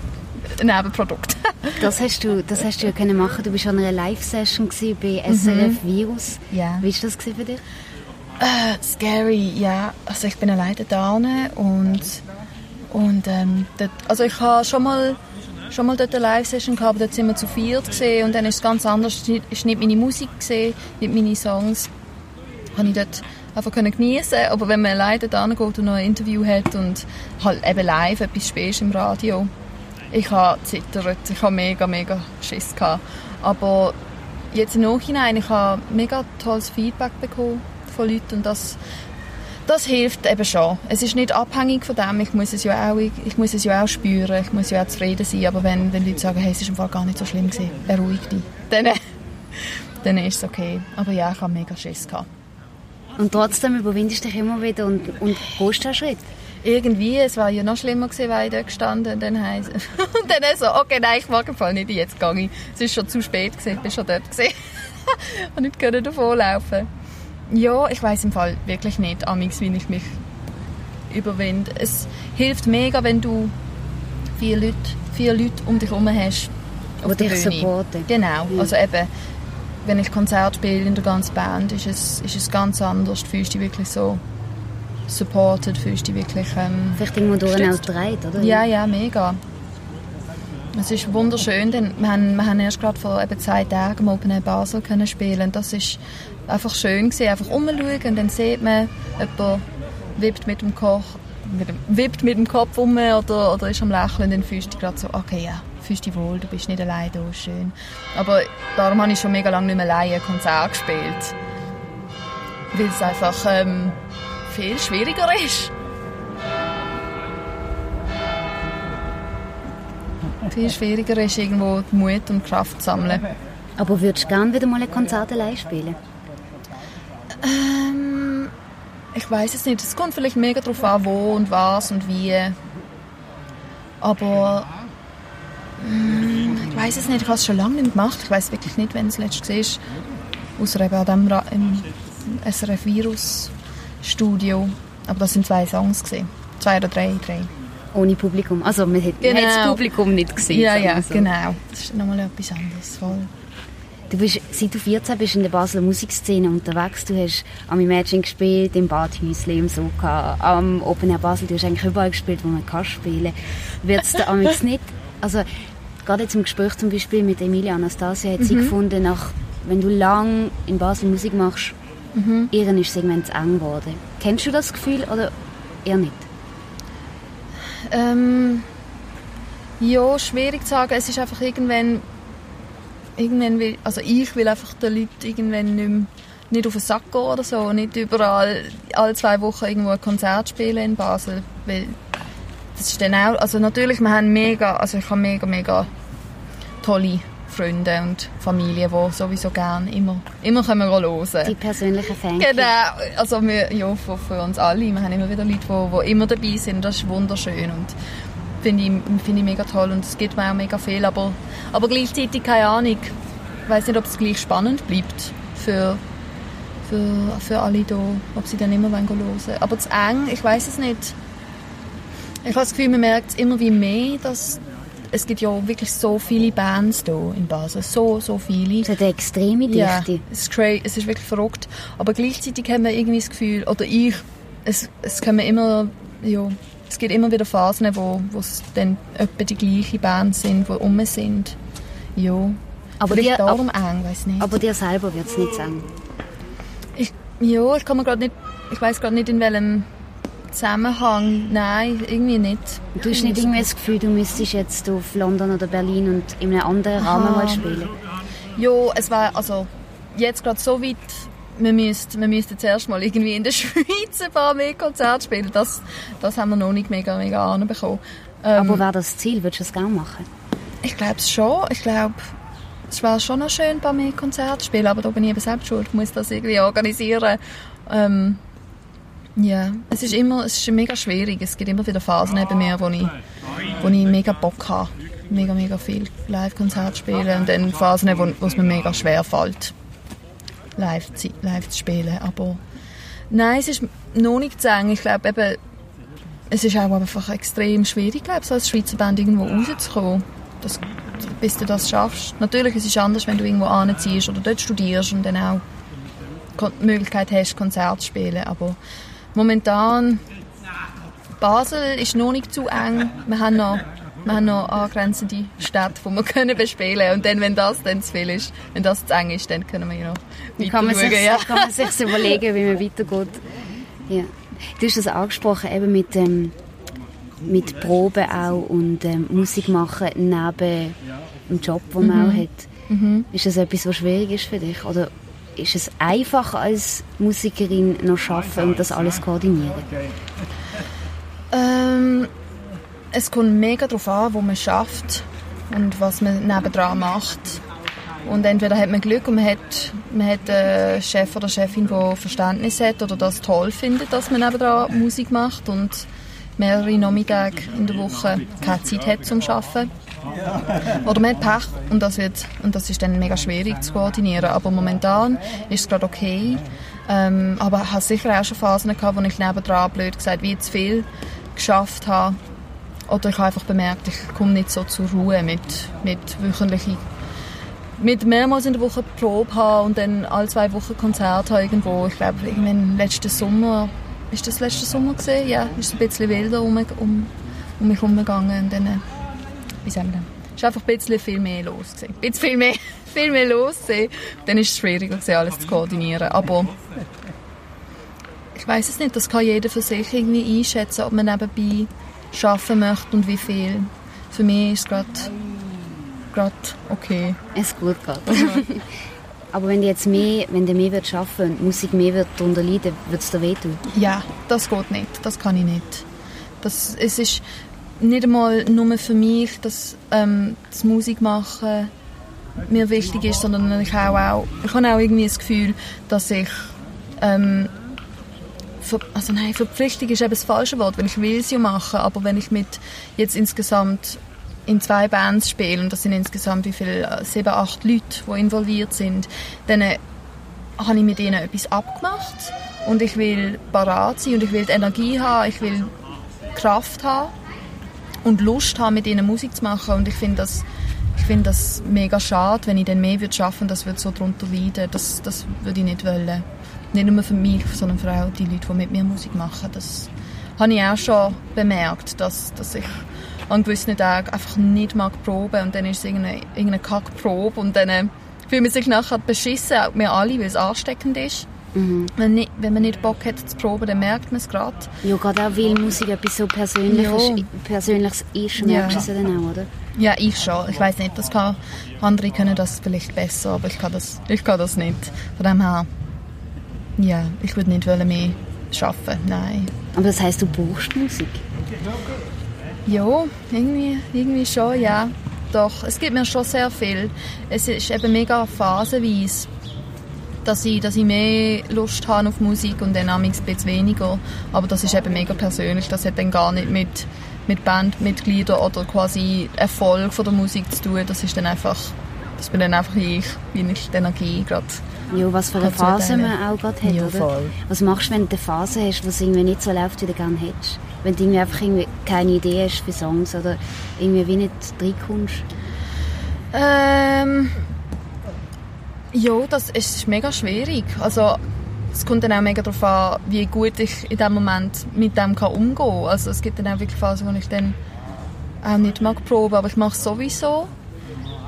Ein Nebenprodukt. das hast du, das hast du ja können machen. Du bist an einer Live-Session bei SRF mhm. Virus. Ja. Wie war das für dich? Äh, scary, ja. Also ich bin alleine da und und ähm, dort, also ich habe schon mal schon mal dort eine Live-Session gehabt, dort sind wir zu viert gesehen und dann ist es ganz anders. Ich nicht meine Musik gesehen, nicht meine Songs. Habe ich dort einfach können genießen. Aber wenn man alleine da geht und noch ein Interview hat und halt eben live etwas spielst im Radio, ich habe zittert, ich habe mega, mega Schiss gehabt. Aber jetzt im Nachhinein, ich habe mega tolles Feedback bekommen von Leuten und das, das hilft eben schon. Es ist nicht abhängig von dem, ich muss es ja auch, ich muss es ja auch spüren, ich muss ja auch zufrieden sein, aber wenn, wenn Leute sagen, hey, es ist im Fall gar nicht so schlimm gewesen, beruhig dich, dann, dann ist es okay. Aber ja, ich habe mega Schiss gehabt. Und trotzdem überwindest du dich immer wieder und, und gehst den Schritt? Irgendwie, es war ja noch schlimmer gewesen, weil ich dort gestanden und dann heisst und dann so, okay, nein, ich mag im Fall nicht, jetzt gehe ich. Es ist schon zu spät gewesen, ich bin schon dort gewesen. und nicht können davonlaufen. Ja, ich weiß im Fall wirklich nicht, amix, wie ich mich überwinde. Es hilft mega, wenn du viele Leute, viele Leute um dich herum hast. Die dich supporten. Genau, mhm. also eben, wenn ich Konzert spiele in der ganzen Band, ist es, ist es ganz anders. Du fühlst dich wirklich so supported, fühlst dich wirklich ähm, Vielleicht irgendwo durch auch dreit, oder? Ja, ja, mega. Es ist wunderschön, denn wir haben, wir haben erst gerade vor eben zwei Tagen im Open Air Basel können spielen. Das ist einfach schön gewesen, einfach umschauen und dann sieht man, jemand wippt mit dem Koch, mit dem, wippt mit dem Kopf um oder, oder ist am Lächeln, dann fühlst du gerade so, okay, ja, fühlst dich wohl, du bist nicht allein da, schön. Aber darum habe ich schon mega lange nicht mehr alleine ein Konzert gespielt. Weil es einfach ähm, viel schwieriger ist. viel schwieriger ist, irgendwo Mut und Kraft zu sammeln. Aber würdest du gerne wieder mal ein Konzert allein spielen? Ähm, ich weiß es nicht. Es kommt vielleicht mega darauf an, wo und was und wie. Aber ich weiß es nicht, ich habe es schon lange nicht gemacht. Ich weiß wirklich nicht, wenn es letztes war. Außer eben an dem im SRF Virus Studio. Aber das sind zwei Songs gesehen. Zwei oder drei, drei. Ohne Publikum. Also man hat, genau. das Publikum nicht gesehen. Ja, ja, so. genau. Das ist nochmal etwas anderes. Voll. Du bist, seit du 14 bist in der Basler Musikszene unterwegs. Du hast am Imagine gespielt, im Badhäusli, im Soka, am Open Air Basel. Du hast eigentlich überall gespielt, wo man kann spielen kann. Wird es da nicht... Also, gerade jetzt im Gespräch zum Beispiel mit Emilia Anastasia hat mhm. sie gefunden, nach, wenn du lang in Basel Musik machst, mhm. ihren ist es irgendwann zu eng geworden. Kennst du das Gefühl oder eher nicht? Ähm, ja, schwierig zu sagen. Es ist einfach irgendwann irgendwann will, also ich will einfach den Leuten irgendwann nicht, mehr, nicht auf den Sack gehen oder so, nicht überall alle zwei Wochen irgendwo ein Konzert spielen in Basel, weil das ist dann auch, also natürlich, wir haben mega, also ich habe mega, mega tolle Freunde und Familie, die sowieso gerne immer, immer können wir hören. Die persönlichen Fans. Genau, also wir, ja, für, für, uns alle, wir haben immer wieder Leute, die, die immer dabei sind, das ist wunderschön und finde ich, find ich mega toll und es gibt mir auch mega viel, aber, aber gleichzeitig keine Ahnung, ich weiß nicht, ob es gleich spannend bleibt für, für, für alle hier, ob sie dann immer hören wollen. Aber zu eng, ich weiß es nicht. Ich habe das Gefühl, man merkt es immer wie mehr, dass es gibt ja wirklich so viele Bands hier in Basel, so, so viele. Es hat eine extreme Dichte. Ja, es ist, crazy, es ist wirklich verrückt. Aber gleichzeitig haben wir irgendwie das Gefühl, oder ich, es, es kommen immer, ja, es gibt immer wieder Phasen, wo, es dann etwa die gleichen Bands sind, die rum sind. Ja. Aber dir, darum ab, eng, weiß nicht. Aber dir selber wird es nicht eng? Ich, ja, ich kann mir gerade nicht, ich weiß gerade nicht in welchem Zusammenhang, nein, irgendwie nicht. Du hast nicht irgendwie das Gefühl, du müsstest jetzt auf London oder Berlin und in einem anderen Rahmen Aha. mal spielen? Ja, es war also jetzt gerade so weit wir müssten, wir müssten zuerst mal irgendwie in der Schweiz ein paar mehr Konzerte spielen. Das, das haben wir noch nicht mega, mega anbekommen. Ähm, Aber wäre das Ziel? Würdest du das gerne machen? Ich glaube es schon. Ich glaube, es wäre schon noch schön, ein paar mehr Konzerte zu spielen. Aber da bin ich eben selbst schuld. Ich muss das irgendwie organisieren. Ähm, ja, es ist immer, es ist mega schwierig. Es gibt immer wieder Phasen bei mir, wo ich, wo ich mega Bock habe. Mega, mega viel Live-Konzerte spielen. Und dann Phasen, wo, wo es mir mega schwer fällt live, live zu spielen. Aber Nein, es ist noch nicht zu eng. Ich glaube eben, es ist auch einfach extrem schwierig, glaube ich, als Schweizer Band irgendwo rauszukommen. Das, bis du das schaffst. Natürlich es ist es anders, wenn du irgendwo anziehst oder dort studierst und dann auch die Möglichkeit hast, Konzerte zu spielen. Aber momentan Basel ist noch nicht zu eng. Wir haben noch, wir haben noch angrenzende Städte, die wir können bespielen können. Und dann, wenn das dann zu viel ist, wenn das zu eng ist, dann können wir ja noch weiter kann man schauen. Sich, ja. kann man sich überlegen, wie man weitergeht. Ja. Du hast das angesprochen, eben mit, ähm, mit Proben auch und ähm, Musik machen neben dem Job, den man mhm. auch hat. Mhm. Ist das etwas, was schwierig ist für dich? Oder ist es einfach als Musikerin noch schaffen und das alles koordinieren? Ähm, es kommt mega darauf an, wo man schafft und was man nebendran macht. Und entweder hat man Glück und man hat, man hat einen Chef oder Chefin, der Verständnis hat oder das toll findet, dass man nebendran Musik macht und mehrere Nachmittage in der Woche keine Zeit hat zum Arbeiten. Oder man hat Pech und das, wird, und das ist dann mega schwierig zu koordinieren. Aber momentan ist es gerade okay. Ähm, aber ich habe sicher auch schon Phasen gehabt, wo ich nebendran, blöd gesagt, wie zu viel geschafft habe. Oder ich habe einfach bemerkt, ich komme nicht so zur Ruhe mit, mit wöchentlichen mit mehrmals in der Woche Probe haben und dann alle zwei Wochen Konzert haben irgendwo. Ich glaube, irgendwann letzten Sommer, ist das letzten Sommer gesehen? Ja, ist ein bisschen wilder um, um, um mich herumgegangen und dann, äh, wie sagen wir ist einfach ein bisschen viel mehr los gewesen. Ein bisschen viel mehr, viel mehr los gewesen. Dann ist es schwieriger gewesen, alles zu koordinieren. Aber ich weiß es nicht, das kann jeder für sich irgendwie einschätzen, ob man nebenbei arbeiten möchte und wie viel. Für mich ist es gerade gerade okay. Es gut geht. Aber wenn du jetzt mehr, wenn du mehr würdest arbeiten und Musik mehr wird darunter leiden, würde es dir wehtun? Ja, das geht nicht. Das kann ich nicht. Das, es ist nicht einmal nur für mich, dass ähm, das Musik machen mir wichtig ist, sondern ich habe auch, ich habe auch irgendwie das Gefühl, dass ich ähm, also nein, Verpflichtung ist eben das falsche Wort, weil ich will es ja machen, aber wenn ich mit jetzt insgesamt in zwei Bands spiele, und das sind insgesamt wie viele, sieben, acht Leute, die involviert sind, dann äh, habe ich mit ihnen etwas abgemacht und ich will parat sein und ich will die Energie haben, ich will Kraft haben und Lust haben, mit ihnen Musik zu machen und ich finde das ich finde das mega schade, wenn ich dann mehr würde schaffen, das würde so darunter leiden. Das, das würde ich nicht wollen. Nicht nur für mich, sondern für auch die Leute, die mit mir Musik machen. Das habe ich auch schon bemerkt, dass, dass ich an gewissen Tagen einfach nicht mag proben und dann ist es irgendeine, irgendeine Kackprobe und dann äh, fühlt man sich nachher beschissen, auch wir alle, weil es ansteckend ist. Mhm. Wenn, nicht, wenn man nicht Bock hat zu proben, dann merkt man es gerade. Ja, gerade auch, weil Musik etwas so Persönliches, ja. Persönliches ist, merkst du es dann auch, oder? Ja, ich schon. Ich weiß nicht, das kann, andere können das vielleicht besser, aber ich kann das, ich kann das nicht. Von dem her, ja, ich würde nicht mehr arbeiten, nein. Aber das heisst, du brauchst Musik? Ja, irgendwie, irgendwie schon, ja. Doch, es gibt mir schon sehr viel. Es ist eben mega phasenweise, dass ich, dass ich mehr Lust habe auf Musik und dann ein bisschen weniger. Aber das ist eben mega persönlich. Das hat dann gar nicht mit, mit Bandmitgliedern oder quasi Erfolg von der Musik zu tun. Das ist dann einfach, das bin dann einfach ich, wie ich die Energie gerade ja, was für eine Phase man auch gerade hat, ja, oder? Was machst du, wenn du eine Phase hast, wo es irgendwie nicht so läuft, wie du gerne hättest? Wenn du irgendwie einfach irgendwie keine Idee hast für Songs oder irgendwie wie nicht reinkommst? Ähm... Ja, das ist mega schwierig. Also es kommt dann auch mega darauf an, wie gut ich in dem Moment mit dem kann umgehen kann. Also es gibt dann auch wirklich Phasen, wo ich dann auch nicht mag proben, aber ich mache es sowieso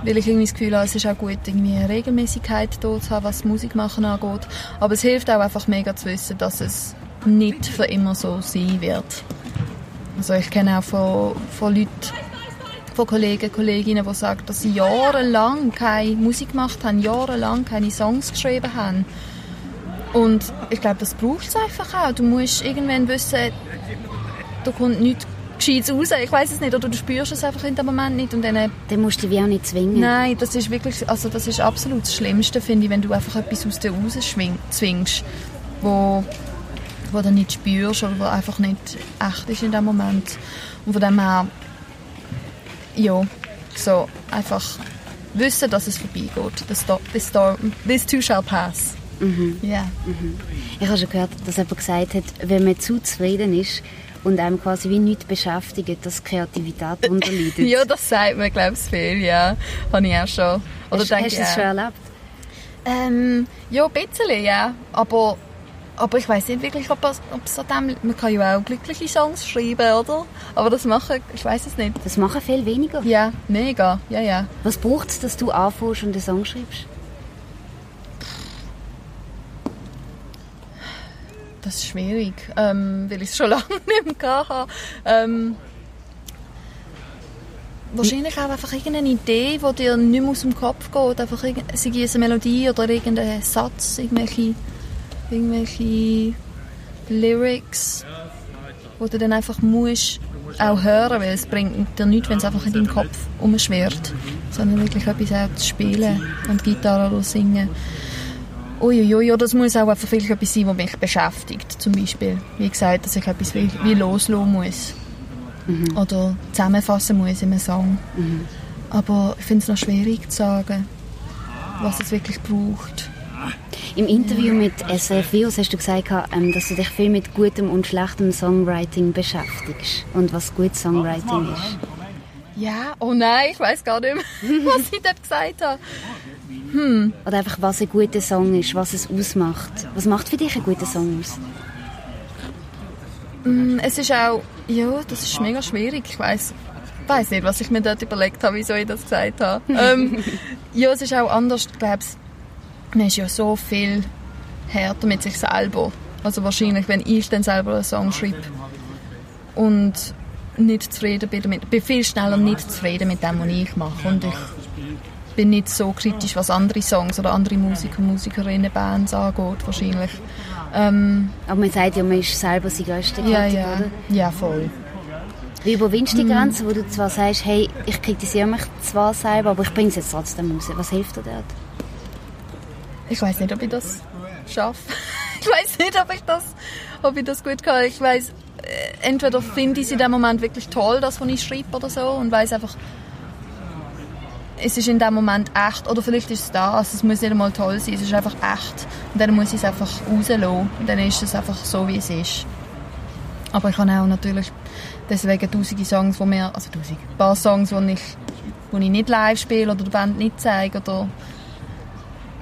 weil ich irgendwie das Gefühl habe, es ist auch gut, irgendwie eine Regelmäßigkeit da zu haben, was Musik machen angeht. Aber es hilft auch einfach mega zu wissen, dass es nicht für immer so sein wird. Also ich kenne auch von, von Leuten, von Kollegen, Kolleginnen, die sagen, dass sie jahrelang keine Musik gemacht haben, jahrelang keine Songs geschrieben haben. Und ich glaube, das braucht es einfach auch. Du musst irgendwann wissen, da kommt nichts Gescheites raus. Ich weiß es nicht. Oder du spürst es einfach in dem Moment nicht. Und dann, äh, dann musst du dich auch nicht zwingen. Nein, das ist wirklich, also das ist absolut das Schlimmste, finde ich, wenn du einfach etwas aus dir raus zwingst, wo, wo du nicht spürst oder wo einfach nicht echt ist in dem Moment. Und von dem her, ja, so einfach wissen, dass es vorbeigeht. This, this, this too shall pass. Mhm. Ja. Mhm. Ich habe schon gehört, dass jemand gesagt hat, wenn man zu zufrieden ist und einem quasi wie nichts beschäftigt, dass Kreativität unterleidet. ja, das sagt man, glaube ich, viel, ja. Habe ich auch schon. Oder hast, hast du das schon erlebt? Ähm, ja, ein bisschen, ja. Aber, aber ich weiß nicht wirklich, ob es, ob es an dem... Man kann ja auch glückliche Songs schreiben, oder? Aber das machen, ich weiß es nicht. Das machen viel weniger? Ja, mega, ja, ja. Was braucht es, dass du anfängst und einen Song schreibst? Das ist schwierig, ähm, weil ich es schon lange nicht mehr hatte. Ähm, wahrscheinlich auch einfach irgendeine Idee, die dir nicht mehr aus dem Kopf geht. Einfach sei es eine Melodie oder irgendein Satz, irgendwelche, irgendwelche Lyrics, die du dann einfach musst auch hören, weil es bringt dir nichts, wenn es einfach in deinem Kopf umschwirrt, sondern wirklich etwas auch zu spielen und Gitarre oder singen. Uiuiui, oder es muss auch einfach vielleicht etwas sein, was mich beschäftigt, zum Beispiel. Wie gesagt, dass ich etwas wie, wie loslassen muss. Mhm. Oder zusammenfassen muss in einem Song. Mhm. Aber ich finde es noch schwierig zu sagen, was es wirklich braucht. Im Interview mit SRF Virus hast du gesagt, ähm, dass du dich viel mit gutem und schlechtem Songwriting beschäftigst. Und was gutes Songwriting ist. Ja, oh nein, ich weiß gar nicht mehr, was ich dort gesagt habe. Hm. Oder einfach, was ein guter Song ist, was es ausmacht. Was macht für dich ein guter Song aus? Mm, es ist auch, ja, das ist mega schwierig. Ich weiß weiß nicht, was ich mir dort überlegt habe, wieso ich das gesagt habe. ähm, ja, es ist auch anders, ich glaube, man ist ja so viel härter mit sich selber. Also wahrscheinlich, wenn ich dann selber einen Song schreibe und nicht zufrieden bin damit, bin viel schneller nicht zufrieden mit dem, was ich mache. Und ich bin nicht so kritisch, was andere Songs oder andere Musiker, Musikerinnen, Bands angeht, wahrscheinlich. Ähm, aber man sagt ja, man ist selber sein Kritiker, ja, ja. oder? Ja, voll. Wie überwindest du die Grenze, wo du zwar sagst, hey, ich kritisiere mich zwar selber, aber ich bringe es jetzt trotzdem raus. Was hilft dir dort? Ich weiß nicht, ob ich das schaffe. ich weiß nicht, ob ich das, ob ich das gut kann. Ich weiß, äh, entweder finde ich es in dem Moment wirklich toll, das, was ich schreibe oder so, und weiß einfach, es ist in dem Moment echt, oder vielleicht ist es das, es muss nicht einmal toll sein, es ist einfach echt. Und dann muss ich es einfach rauslassen und dann ist es einfach so, wie es ist. Aber ich habe auch natürlich deswegen tausende Songs, wo mir, also tausend, ein paar Songs, die ich, wo ich nicht live spiele oder der Band nicht zeige oder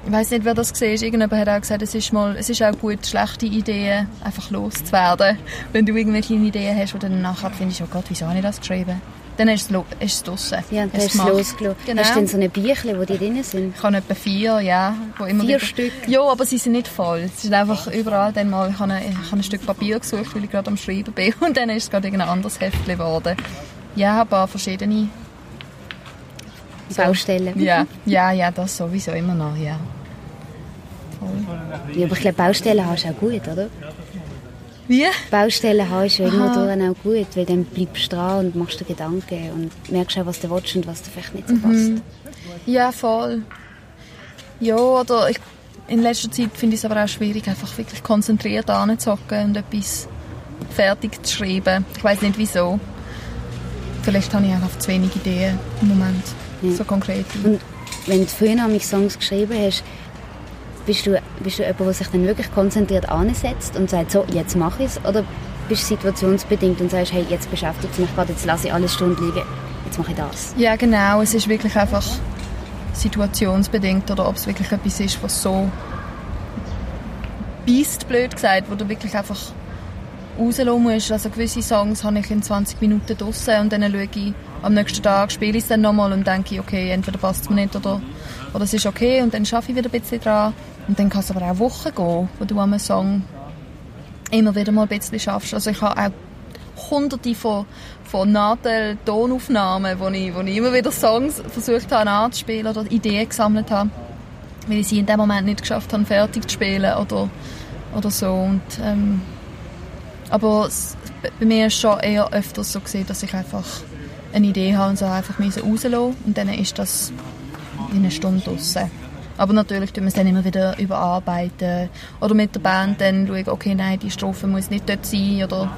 ich weiß nicht, wer das gesehen hat. Irgendjemand hat auch gesagt, es ist, mal, es ist auch gut, schlechte Ideen einfach loszuwerden. Wenn du irgendwelche Ideen hast, du dann nachher findest, oh Gott, wieso habe ich das geschrieben? Dann ist es, ist es draussen. Ja, dann hast du es losgelassen. Genau. Hast du denn so eine Büchle, wo die drin sind? Ich habe etwa vier, ja. Wo immer vier wieder... Stück? Ja, aber sie sind nicht voll. Es ist einfach überall dann mal, ich habe, ein, ich habe ein Stück Papier gesucht, weil ich gerade am Schreiben bin und dann ist es gerade ein anderes Heftchen geworden. Ja, ein paar verschiedene so. Baustellen. Ja, ja, ja, das sowieso immer noch, ja. Voll. Ja, aber ich glaube, Baustellen hast du auch gut, oder? Wie? Baustellen hast du irgendwo auch gut, weil dann bleibst du dran und machst dir Gedanken und merkst auch, was du willst und was dir vielleicht nicht so passt. Mhm. Ja, voll. Ja, oder ich, in letzter Zeit finde ich es aber auch schwierig, einfach wirklich konzentriert anzuhocken und etwas fertig zu schreiben. Ich weiß nicht wieso. Vielleicht habe ich einfach zu wenig Ideen im Moment, ja. so konkret. Und wenn du früher Songs geschrieben hast, bist du, bist du jemand, der sich dann wirklich konzentriert ansetzt und sagt, so, jetzt mache ich es? Oder bist du situationsbedingt und sagst, hey, jetzt beschäftigt es mich gerade, jetzt lasse ich alles Stunden liegen, jetzt mache ich das? Ja, genau. Es ist wirklich einfach situationsbedingt oder ob es wirklich etwas ist, was so beißt, blöd gesagt, wo du wirklich einfach rauslassen musst. Also gewisse Songs habe ich in 20 Minuten draussen und dann schaue ich am nächsten Tag, spiele ich es dann nochmal und denke, okay, entweder passt es mir nicht oder, oder es ist okay und dann schaffe ich wieder ein bisschen dran. Und dann kann es aber auch Wochen gehen, wo du einen Song immer wieder mal ein bisschen schaffst. Also ich habe auch hunderte von, von Nadel-Tonaufnahmen, wo ich, wo ich immer wieder Songs versucht habe anzuspielen oder Ideen gesammelt habe, weil ich sie in dem Moment nicht geschafft habe, fertig zu spielen oder, oder so. Und, ähm, aber es, bei mir ist es schon eher öfters so gesehen, dass ich einfach eine Idee habe und so einfach rauslassen und dann ist das in einer Stunde draussen. Aber natürlich tun wir es dann immer wieder überarbeiten. Oder mit der Band dann schauen, okay, nein, die Strophe muss nicht dort sein oder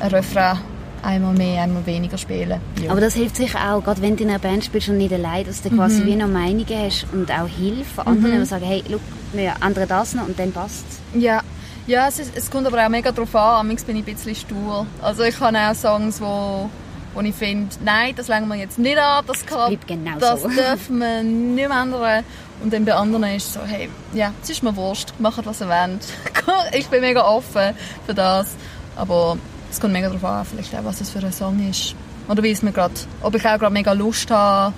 ein Refrain einmal mehr, einmal weniger spielen. Ja. Aber das hilft sicher auch, gerade wenn du in einer Band spielst und nicht allein, dass du mhm. quasi wie noch Meinungen hast und auch Hilfe von anderen, mhm. die sagen, hey, look, wir ändern das noch und dann passt es. Ja, ja es, ist, es kommt aber auch mega darauf an. Manchmal bin ich ein bisschen stur. Also ich habe auch Songs, wo, wo ich finde, nein, das legen wir jetzt nicht an, das, kann, genau das so. dürfen wir nicht mehr ändern. Und dann bei anderen ist es so, hey, ja, es ist mir wurscht, macht was ihr wollt. ich bin mega offen für das. Aber es kommt mega darauf an, vielleicht auch, was es für ein Song ist. Oder wie es mir gerade, ob ich auch gerade mega Lust habe,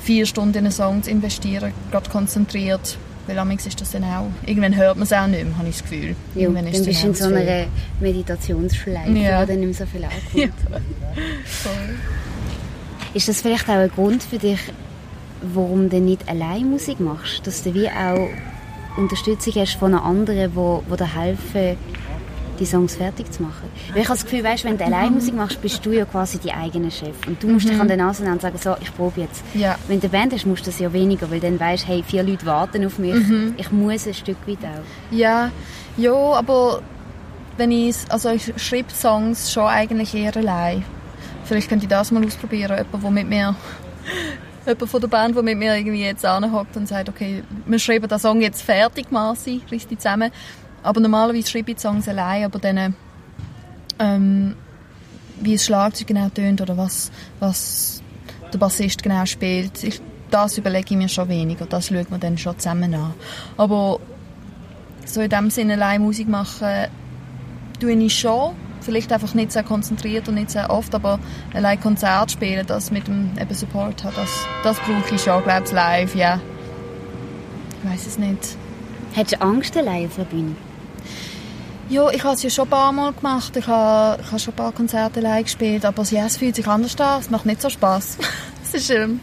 vier Stunden in einen Song zu investieren, gerade konzentriert. Weil amigs ist das dann auch, irgendwann hört man es auch nicht mehr, habe ich das Gefühl. Ja, irgendwann dann bist du in so einer Meditationsschleife, ja. wo dann nicht mehr so viel ankommt. Ja. Ist das vielleicht auch ein Grund für dich, warum du nicht allein Musik machst? Dass du wie auch Unterstützung hast von einer anderen, die, die dir helfen, die Songs fertig zu machen. Weil ich habe das Gefühl, weißt, wenn du allein Musik machst, bist du ja quasi die eigene Chef. Und du musst mhm. dich an den Nase nehmen und sagen, so, ich probe jetzt. Ja. Wenn du eine Band hast, musst du das ja weniger, weil dann weißt hey, vier Leute warten auf mich. Mhm. Ich muss ein Stück weit auch. Ja, ja, aber wenn ich, also ich schreibe Songs schon eigentlich eher allein. Vielleicht könnte ich das mal ausprobieren, jemand, der mit mir jemand von der Band, der mit mir irgendwie jetzt anhockt und sagt, okay, wir schreiben den Song jetzt fertig, Marci, riss die zusammen. Aber normalerweise schreibe ich Songs allein, aber dann, ähm, wie das Schlagzeug genau tönt oder was, was der Bassist genau spielt, ich, das überlege ich mir schon weniger. Das schaut man dann schon zusammen an. Aber so in dem Sinne allein Musik machen, tue ich schon. Vielleicht einfach nicht sehr konzentriert und nicht sehr oft, aber allein Konzert spielen, das mit dem eben Support das, das brauche ich schon, glaube ich, live, ja. Ich weiß es nicht. Hättest du Angst allein auf der Bühne? Ja, ich habe es ja schon ein paar Mal gemacht. Ich habe, ich habe schon ein paar Konzerte allein gespielt, aber ja, es fühlt sich anders an. Es macht nicht so Spass. es ist ähm,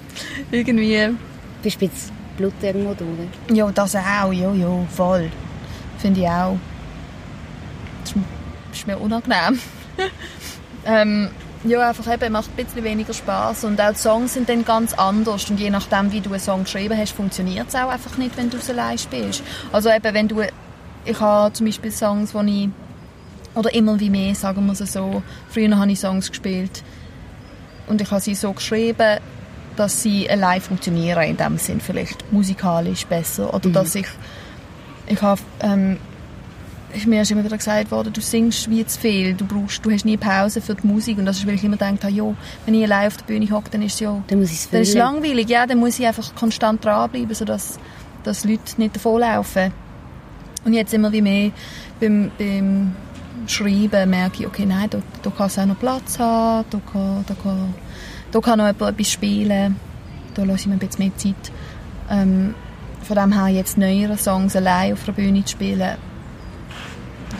irgendwie... Bist du jetzt Blut irgendwo durch? Ja, das auch. Ja, ja, voll. Finde ich auch. Das ist mir unangenehm. ähm, ja, einfach eben, macht ein bisschen weniger Spaß und auch die Songs sind dann ganz anders und je nachdem, wie du einen Song geschrieben hast, funktioniert es auch einfach nicht, wenn du es allein spielst. Also eben, wenn du ich habe zum Beispiel Songs, wo ich oder immer wie mehr, sagen wir es so. Früher habe ich Songs gespielt und ich habe sie so geschrieben, dass sie allein funktionieren in dem Sinn vielleicht musikalisch besser oder mhm. dass ich ich habe ähm, mir ist immer wieder gesagt worden, du singst wie zu viel, du brauchst, du hast nie Pause für die Musik und das ist, weil ich immer denke, ja, wenn ich allein auf der Bühne hocke, dann ist es ja, dann, muss dann ist es langweilig, ja, dann muss ich einfach konstant dranbleiben, sodass dass Leute nicht davonlaufen. Und jetzt immer wie mehr beim, beim Schreiben merke ich, okay, nein, da, da kann es auch noch Platz haben, da kann, da kann, da kann noch jemand etwas spielen, da lasse ich mir ein bisschen mehr Zeit. Ähm, von dem her jetzt neuere Songs allein auf der Bühne zu spielen,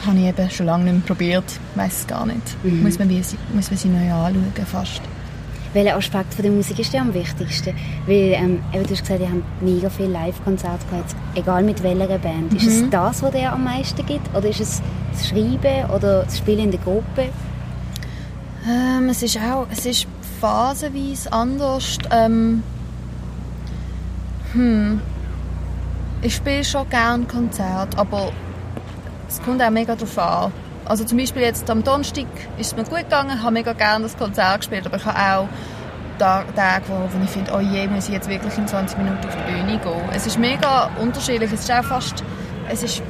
habe ich eben schon lange nicht mehr probiert, weiß es gar nicht. Mhm. Muss, man muss man sie neu anschauen, fast welcher Aspekt von der Musik ist dir am wichtigsten? Weil, ähm, du hast gesagt, ihr habt mega viele Live-Konzerte gehabt, egal mit welcher Band. Mhm. Ist es mhm. das, was dir am meisten gibt? Oder ist es das Schreiben oder das Spielen in der Gruppe? Ähm, es ist auch, es ist phasenweise anders. Ähm, hm. Ich spiele schon gerne Konzerte, aber es kommt auch mega darauf an. Also zum Beispiel jetzt am Donnerstag ist es mir gut gegangen, habe mega gerne das Konzert gespielt, aber ich habe auch Tage, wo, ich finde, oh je, muss ich jetzt wirklich in 20 Minuten auf die Bühne gehen. Es ist mega unterschiedlich, es ist auch fast, es ist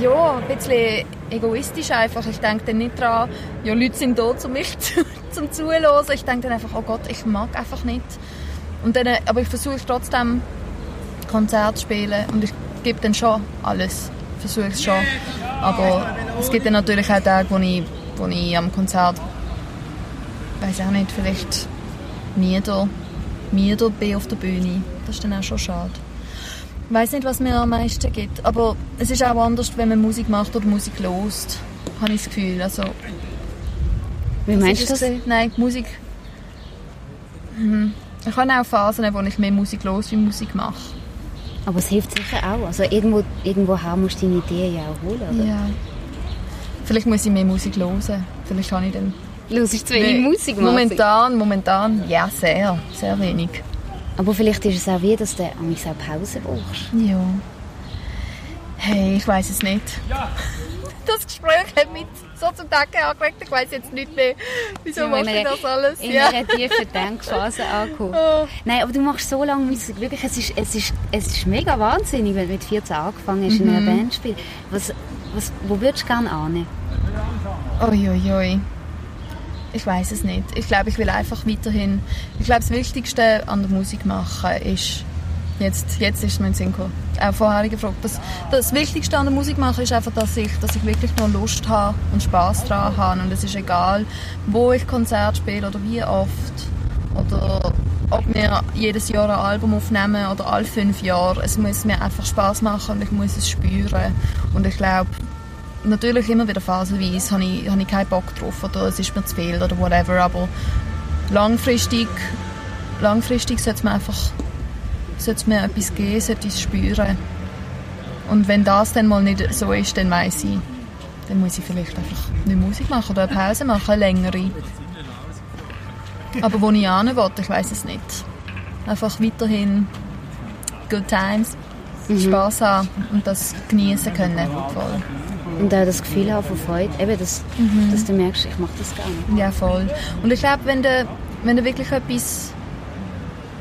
ja, ein bisschen egoistisch einfach. Ich denke dann nicht daran, ja, Leute sind da, um mich zu, zum Zuhören. Ich denke dann einfach, oh Gott, ich mag einfach nicht. Und dann, aber ich versuche trotzdem Konzert zu spielen und ich gebe dann schon alles. Versuche es schon. Aber es gibt dann natürlich auch Tage, wo ich, wo ich am Konzert, weiß auch nicht, vielleicht müde, müde bin auf der Bühne. Das ist dann auch schon schade. Ich weiß nicht, was mir am meisten gibt, aber es ist auch anders, wenn man Musik macht oder Musik lost, habe ich das Gefühl. Also, Wie meinst du das? Nein, Musik... Mhm. Ich habe auch Phasen, wo ich mehr Musik los wie Musik mache. Aber es hilft sicher auch. Also irgendwo, irgendwoher musst du deine Ideen ja auch holen, oder? Ja. Vielleicht muss ich mehr Musik hören. Vielleicht habe ich dann... Hörst du zu wenig nee, Musik? Momentan, momentan, ja, sehr. Sehr wenig. Aber vielleicht ist es auch wie, dass du auch Pause brauchst. Ja. Hey, ich weiß es nicht. Das Gespräch hat mich so zum Denken angeregt. Ich weiß jetzt nicht mehr, wieso Ja, mache ich das alles. in Ja. einer tiefen Denkphase angekommen. Oh. Nein, aber du machst so lange Musik. Wirklich, es ist, es ist, es ist mega wahnsinnig, wenn du mit 14 angefangen hast, in einer Mhm. Band zu spielen. Was, was, wo würdest du gerne annehmen? Uiuiui. Ich weiß es nicht. Ich glaube, ich will einfach weiterhin. Ich glaube, das Wichtigste an der Musik machen ist. Jetzt, jetzt ist es mein Sinn gekommen. Auch vorherige Frage. Das, das Wichtigste an der Musik machen ist einfach, dass ich, dass ich wirklich noch Lust habe und Spaß daran habe. Und es ist egal, wo ich Konzert spiele oder wie oft. Oder ob wir jedes Jahr ein Album aufnehmen oder alle fünf Jahre. Es muss mir einfach Spaß machen und ich muss es spüren. Und ich glaube, natürlich immer wieder phasenweise habe ich, habe ich keinen Bock drauf oder es ist mir zu viel oder whatever, aber langfristig, langfristig sollte es mir einfach sollte es mir etwas geben, sollte ich es spüren. Und wenn das dann mal nicht so ist, dann weiss ich, dann muss ich vielleicht einfach nicht Musik machen oder eine Pause machen, eine längere. Aber wo ich hin will, ich weiß es nicht. Einfach weiterhin good times, Spaß haben und das genießen können. Voll. Und auch das Gefühl haben von Freude, eben, dass, Mhm. dass du merkst, ich mache das gerne. Ja, voll. Und ich glaube, wenn du, wenn du wirklich etwas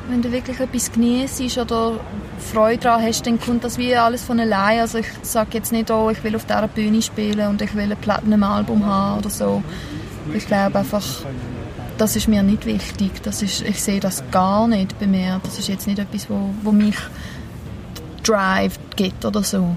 wenn du wirklich etwas genießt oder Freude daran hast, dann kommt das wie alles von allein. Also ich sage jetzt nicht, oh, ich will auf dieser Bühne spielen und ich will ein Platinum-Album haben oder so. Ich glaube einfach, das ist mir nicht wichtig. Das ist, ich sehe das gar nicht bei mir. Das ist jetzt nicht etwas, wo, wo mich Drive gibt oder so.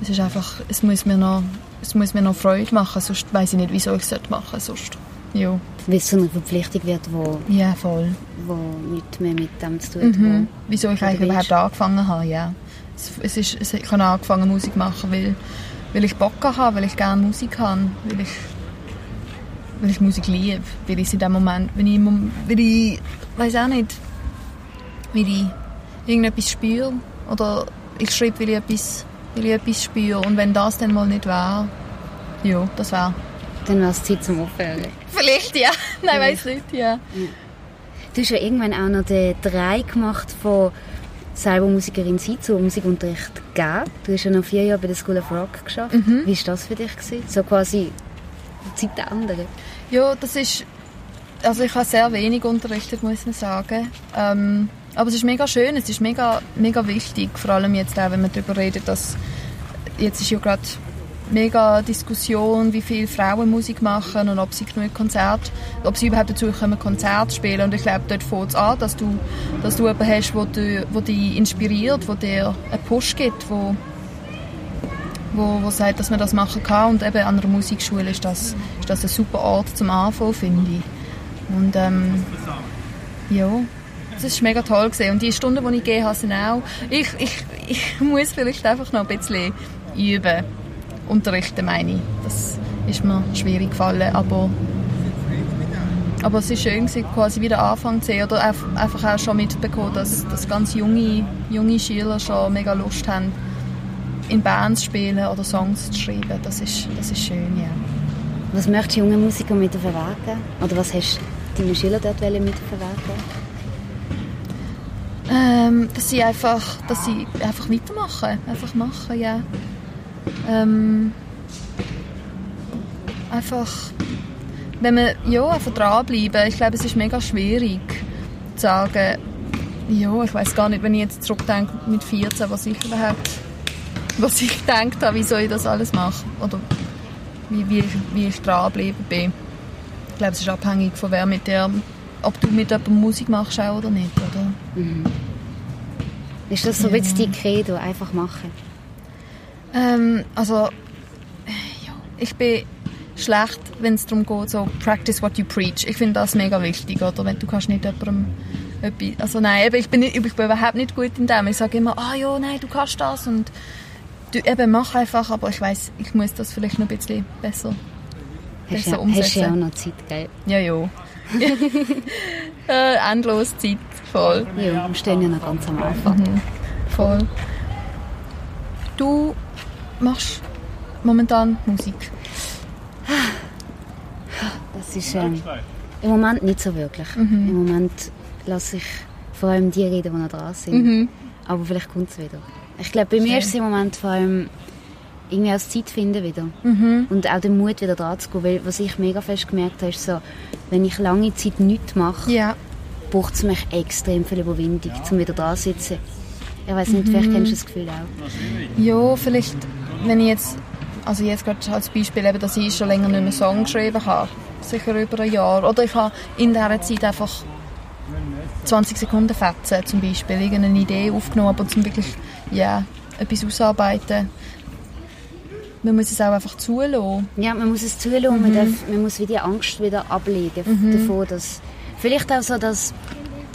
Es ist einfach, es muss mir noch, es muss mir noch Freude machen, sonst weiß ich nicht, wieso ich es machen sollte. Ja. Weil es so eine Verpflichtung wird, wo, ja, voll. wo nichts mehr mit dem zu tun hat. Mhm. Wieso ich eigentlich überhaupt angefangen habe, ja. Es, es ist, es, ich habe angefangen Musik zu machen, weil, weil ich Bock habe, weil ich gerne Musik habe, weil ich, weil ich Musik liebe, weil ich in dem Moment, wenn ich, weil ich, weiß auch nicht, weil ich irgendetwas spüre oder ich schreibe, weil ich etwas, weil ich etwas spüre und wenn das dann mal nicht wäre, ja, das wäre. Dann wäre es Zeit zum Aufhören. Vielleicht, ja. Nein, weiß nicht, ja. Du hast ja irgendwann auch noch den Drei gemacht von selber Musikerin sein zu Musikunterricht geben. Du hast ja noch vier Jahre bei der School of Rock geschafft. Mhm. Wie war das für dich? Gewesen? So quasi die Zeit der anderen. Ja, das ist. Also ich habe sehr wenig unterrichtet, muss man sagen. Ähm, aber es ist mega schön, es ist mega, mega wichtig, vor allem jetzt auch, wenn man darüber redet, dass jetzt ist ja gerade mega Diskussion, wie viele Frauen Musik machen und ob sie genug Konzert, ob sie überhaupt dazu kommen, Konzert zu spielen. Und ich glaube, dort fängt es an, dass du, dass du jemanden hast, wo, du, wo dich inspiriert, wo dir einen Push gibt, wo, wo, wo sagt, dass man das machen kann. Und eben an einer Musikschule ist das, ist das ein super Ort zum Anfangen, finde ich. Und ähm, ja, das ist mega toll gewesen. Und die Stunden, die ich gegeben habe, sind auch... Ich, ich, ich muss vielleicht einfach noch ein bisschen üben. Unterrichten, meine ich. Das ist mir schwierig gefallen, aber... Aber es war schön, quasi wieder anfangen zu sehen. Oder einf- einfach auch schon mitbekommen, dass, dass ganz junge, junge Schüler schon mega Lust haben, in Bands zu spielen oder Songs zu schreiben. Das ist, das ist schön, ja. Was möchtest du jungen Musikern mit auf den Weg geben? Oder was hast du deinen Schülern dort mit auf den Weg geben? Ähm, dass sie einfach, dass sie einfach weitermachen, einfach machen, ja. Ähm, einfach, wenn man, ja, einfach dranbleiben. Ich glaube, es ist mega schwierig zu sagen, ja, ich weiß gar nicht, wenn ich jetzt zurückdenke mit 14, was ich überhaupt, was ich gedacht habe, wieso ich das alles mache oder wie, wie, ich, wie ich dranbleiben bin. Ich glaube, es ist abhängig von wer mit der, ob du mit jemandem Musik machst auch oder nicht, oder? Ist das so ein bisschen dein Credo, einfach machen? Ähm, also, ja, ich bin schlecht, wenn es darum geht, so practice what you preach. Ich finde das mega wichtig, oder? Wenn du kannst nicht jemandem etwas, also nein, eben, ich bin, nicht, ich bin überhaupt nicht gut in dem. Ich sage immer, ah ja, nein, du kannst das und du eben mach einfach, aber ich weiß, ich muss das vielleicht noch ein bisschen besser, Hast besser ja, hast umsetzen. ja auch noch Zeit, gell? Ja, ja. äh, endlos Zeit, voll. Ja, wir stehen ja noch ganz am Anfang. Voll. Du machst momentan Musik. Das ist ähm, im Moment nicht so wirklich. Mhm. Im Moment lasse ich vor allem die reden, die noch dran sind. Mhm. Aber vielleicht kommt es wieder. Ich glaube, bei mir ist es im Moment vor allem irgendwie auch Zeit finden wieder. Mhm. Und auch den Mut wieder dran zu gehen. Weil was ich mega fest gemerkt habe, ist so, wenn ich lange Zeit nichts mache, Ja. braucht es mich extrem viel Überwindung, um wieder dran zu sitzen. Ich weiß nicht, Mhm. vielleicht kennst du das Gefühl auch. Ja, vielleicht, wenn ich jetzt, also jetzt gerade als Beispiel eben, dass ich schon länger nicht mehr Song geschrieben habe, sicher über ein Jahr, oder ich habe in dieser Zeit einfach 20 Sekunden fetzen, zum Beispiel, irgendeine Idee aufgenommen, aber zum wirklich, ja, etwas ausarbeiten. Man muss es auch einfach zulassen. Ja, man muss es zulassen, man, darf, man muss wie die Angst wieder ablegen davon, dass vielleicht auch so, dass,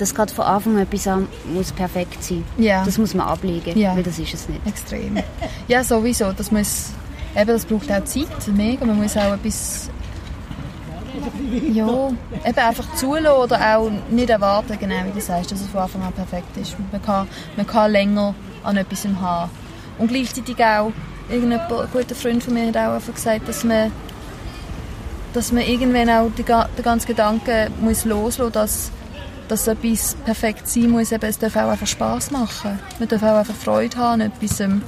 dass gerade von Anfang an etwas an muss perfekt sein. Ja. Das muss man ablegen, Ja. weil das ist es nicht. Extrem. Ja, sowieso. Das, muss, eben, das braucht auch Zeit, mega. Man muss auch etwas ja, eben einfach zulassen oder auch nicht erwarten, genau wie du sagst, dass es von Anfang an perfekt ist. Man kann, man kann länger an etwas haben. Und gleichzeitig auch, ein guter Freund von mir hat auch einfach gesagt, dass man, dass man irgendwann auch den ganzen Gedanken muss loslassen muss, dass, dass etwas perfekt sein muss. Eben, es darf auch einfach Spass machen. Man darf auch einfach Freude haben an etwas. ähm,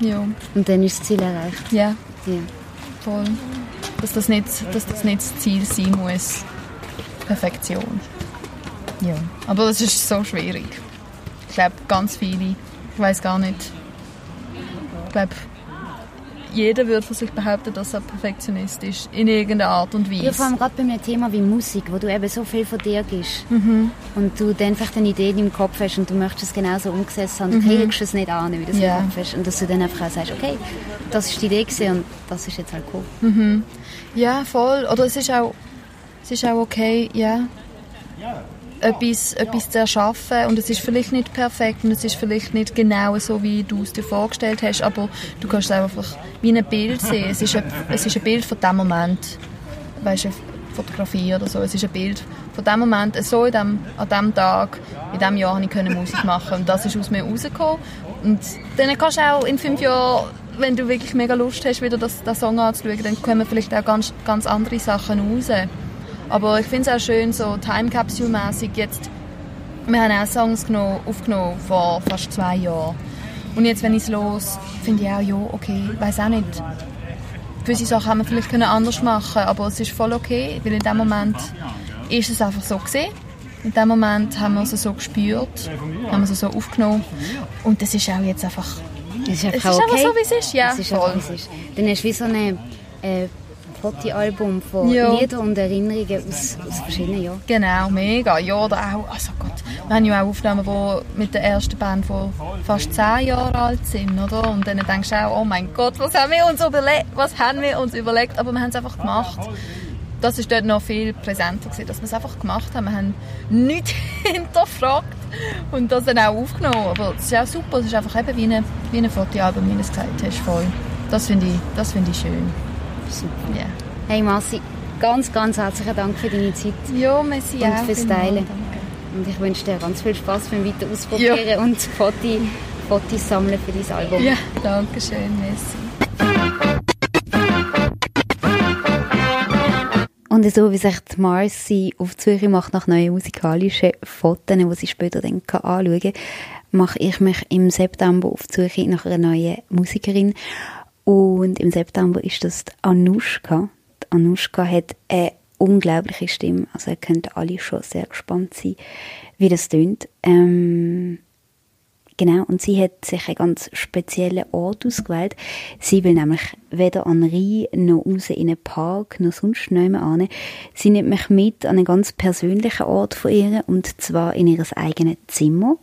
Ja, Und dann ist das Ziel erreicht. ja, Ja. voll. Dass das nicht, dass das, nicht das Ziel sein muss. Perfektion. Ja, aber das ist so schwierig. Ich glaube, ganz viele, ich weiß gar nicht. Ich glaube, jeder würde von sich behaupten, dass er Perfektionist ist, in irgendeiner Art und Weise. Ja, vor allem gerade bei einem Thema wie Musik, wo du eben so viel von dir gibst Mhm. und du dann einfach eine Idee in deinem Kopf hast und du möchtest es genauso umgesetzt haben, du kriegst es nicht an, wie du es Mhm. Ja. im Kopf hast und dass du dann einfach auch sagst, okay, das ist die Idee gewesen und das ist jetzt halt cool. Ja, voll. Oder es ist auch, es ist auch okay, ja, etwas, etwas zu erschaffen und es ist vielleicht nicht perfekt und es ist vielleicht nicht genau so, wie du es dir vorgestellt hast, aber du kannst es einfach wie ein Bild sehen. Es ist ein, es ist ein Bild von dem Moment. Weißt du, Fotografie oder so. Es ist ein Bild von dem Moment. So in dem, an dem Tag, in diesem Jahr konnte ich können Musik machen und das ist aus mir rausgekommen. Und dann kannst du auch in fünf Jahren, wenn du wirklich mega Lust hast, wieder das, den Song anzuschauen, dann kommen vielleicht auch ganz, ganz andere Sachen raus. Aber ich finde es auch schön, so Time Capsule-mässig jetzt. Wir haben auch Songs genommen, aufgenommen vor fast zwei Jahren. Und jetzt, wenn ich es los, finde ich auch, ja, okay, ich weiß auch nicht. Gewisse Sachen haben wir vielleicht können anders machen aber es ist voll okay, weil in dem Moment ist es einfach so gesehen. In dem Moment haben wir es so gespürt, haben wir es so aufgenommen. Und das ist auch jetzt einfach, Es ist es einfach ist auch einfach okay. so, wie es ist. Ja, es ist voll. einfach, wie es ist. Dann hast du wie so ein äh, Fotoalbum von Ja. Liedern und Erinnerungen aus, aus verschiedenen Jahren. Genau, mega. Ja, oder auch, also Gott, wir haben ja auch Aufnahmen, die mit der ersten Band, die fast zehn Jahre alt sind, oder? Und dann denkst du auch, oh mein Gott, was haben wir uns überlegt, was haben wir uns überlegt, aber wir haben es einfach gemacht. Das ist dort noch viel präsenter gewesen, dass wir es einfach gemacht haben. Wir haben nichts hinterfragt und das dann auch aufgenommen. Aber es ist auch super, es ist einfach eben wie ein, wie ein Fotoalbum, wie du es gesagt hast, voll. Das finde ich, das finde ich schön. Super. Ja. Hey Marci, ganz, ganz herzlichen Dank für deine Zeit Ja, merci und auch fürs Teilen. Und ich wünsche dir ganz viel Spaß beim weiter Ausprobieren Ja. und Fotos, Fotos sammeln für dein Album. Ja, danke schön, merci. Und so wie sich die Marcy auf Suche macht nach neuen musikalischen Fotos, die sie später dann anschauen kann, mache ich mich im September auf Suche nach einer neuen Musikerin. Und im September ist das Anushka. Die Anushka hat eine unglaubliche Stimme. Also ihr könnt alle schon sehr gespannt sein, wie das tönt. Ähm, Genau, und sie hat sich einen ganz speziellen Ort ausgewählt. Sie will nämlich weder an Rhein, noch raus in einen Park, noch sonst an. Sie nimmt mich mit an einen ganz persönlichen Ort von ihr, und zwar in ihr eigenes Zimmer.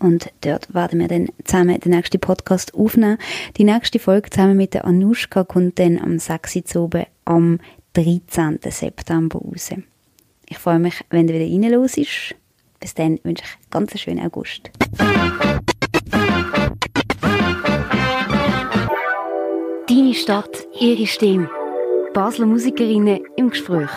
Und dort werden wir dann zusammen den nächsten Podcast aufnehmen. Die nächste Folge zusammen mit der Anushka kommt dann am 6. Uhr oben am 13. September raus. Ich freue mich, wenn du wieder reinlos ist. Bis dann wünsche ich ganz einen schönen August. Deine Stadt, ihre Stimme. Basler Musikerinnen im Gespräch.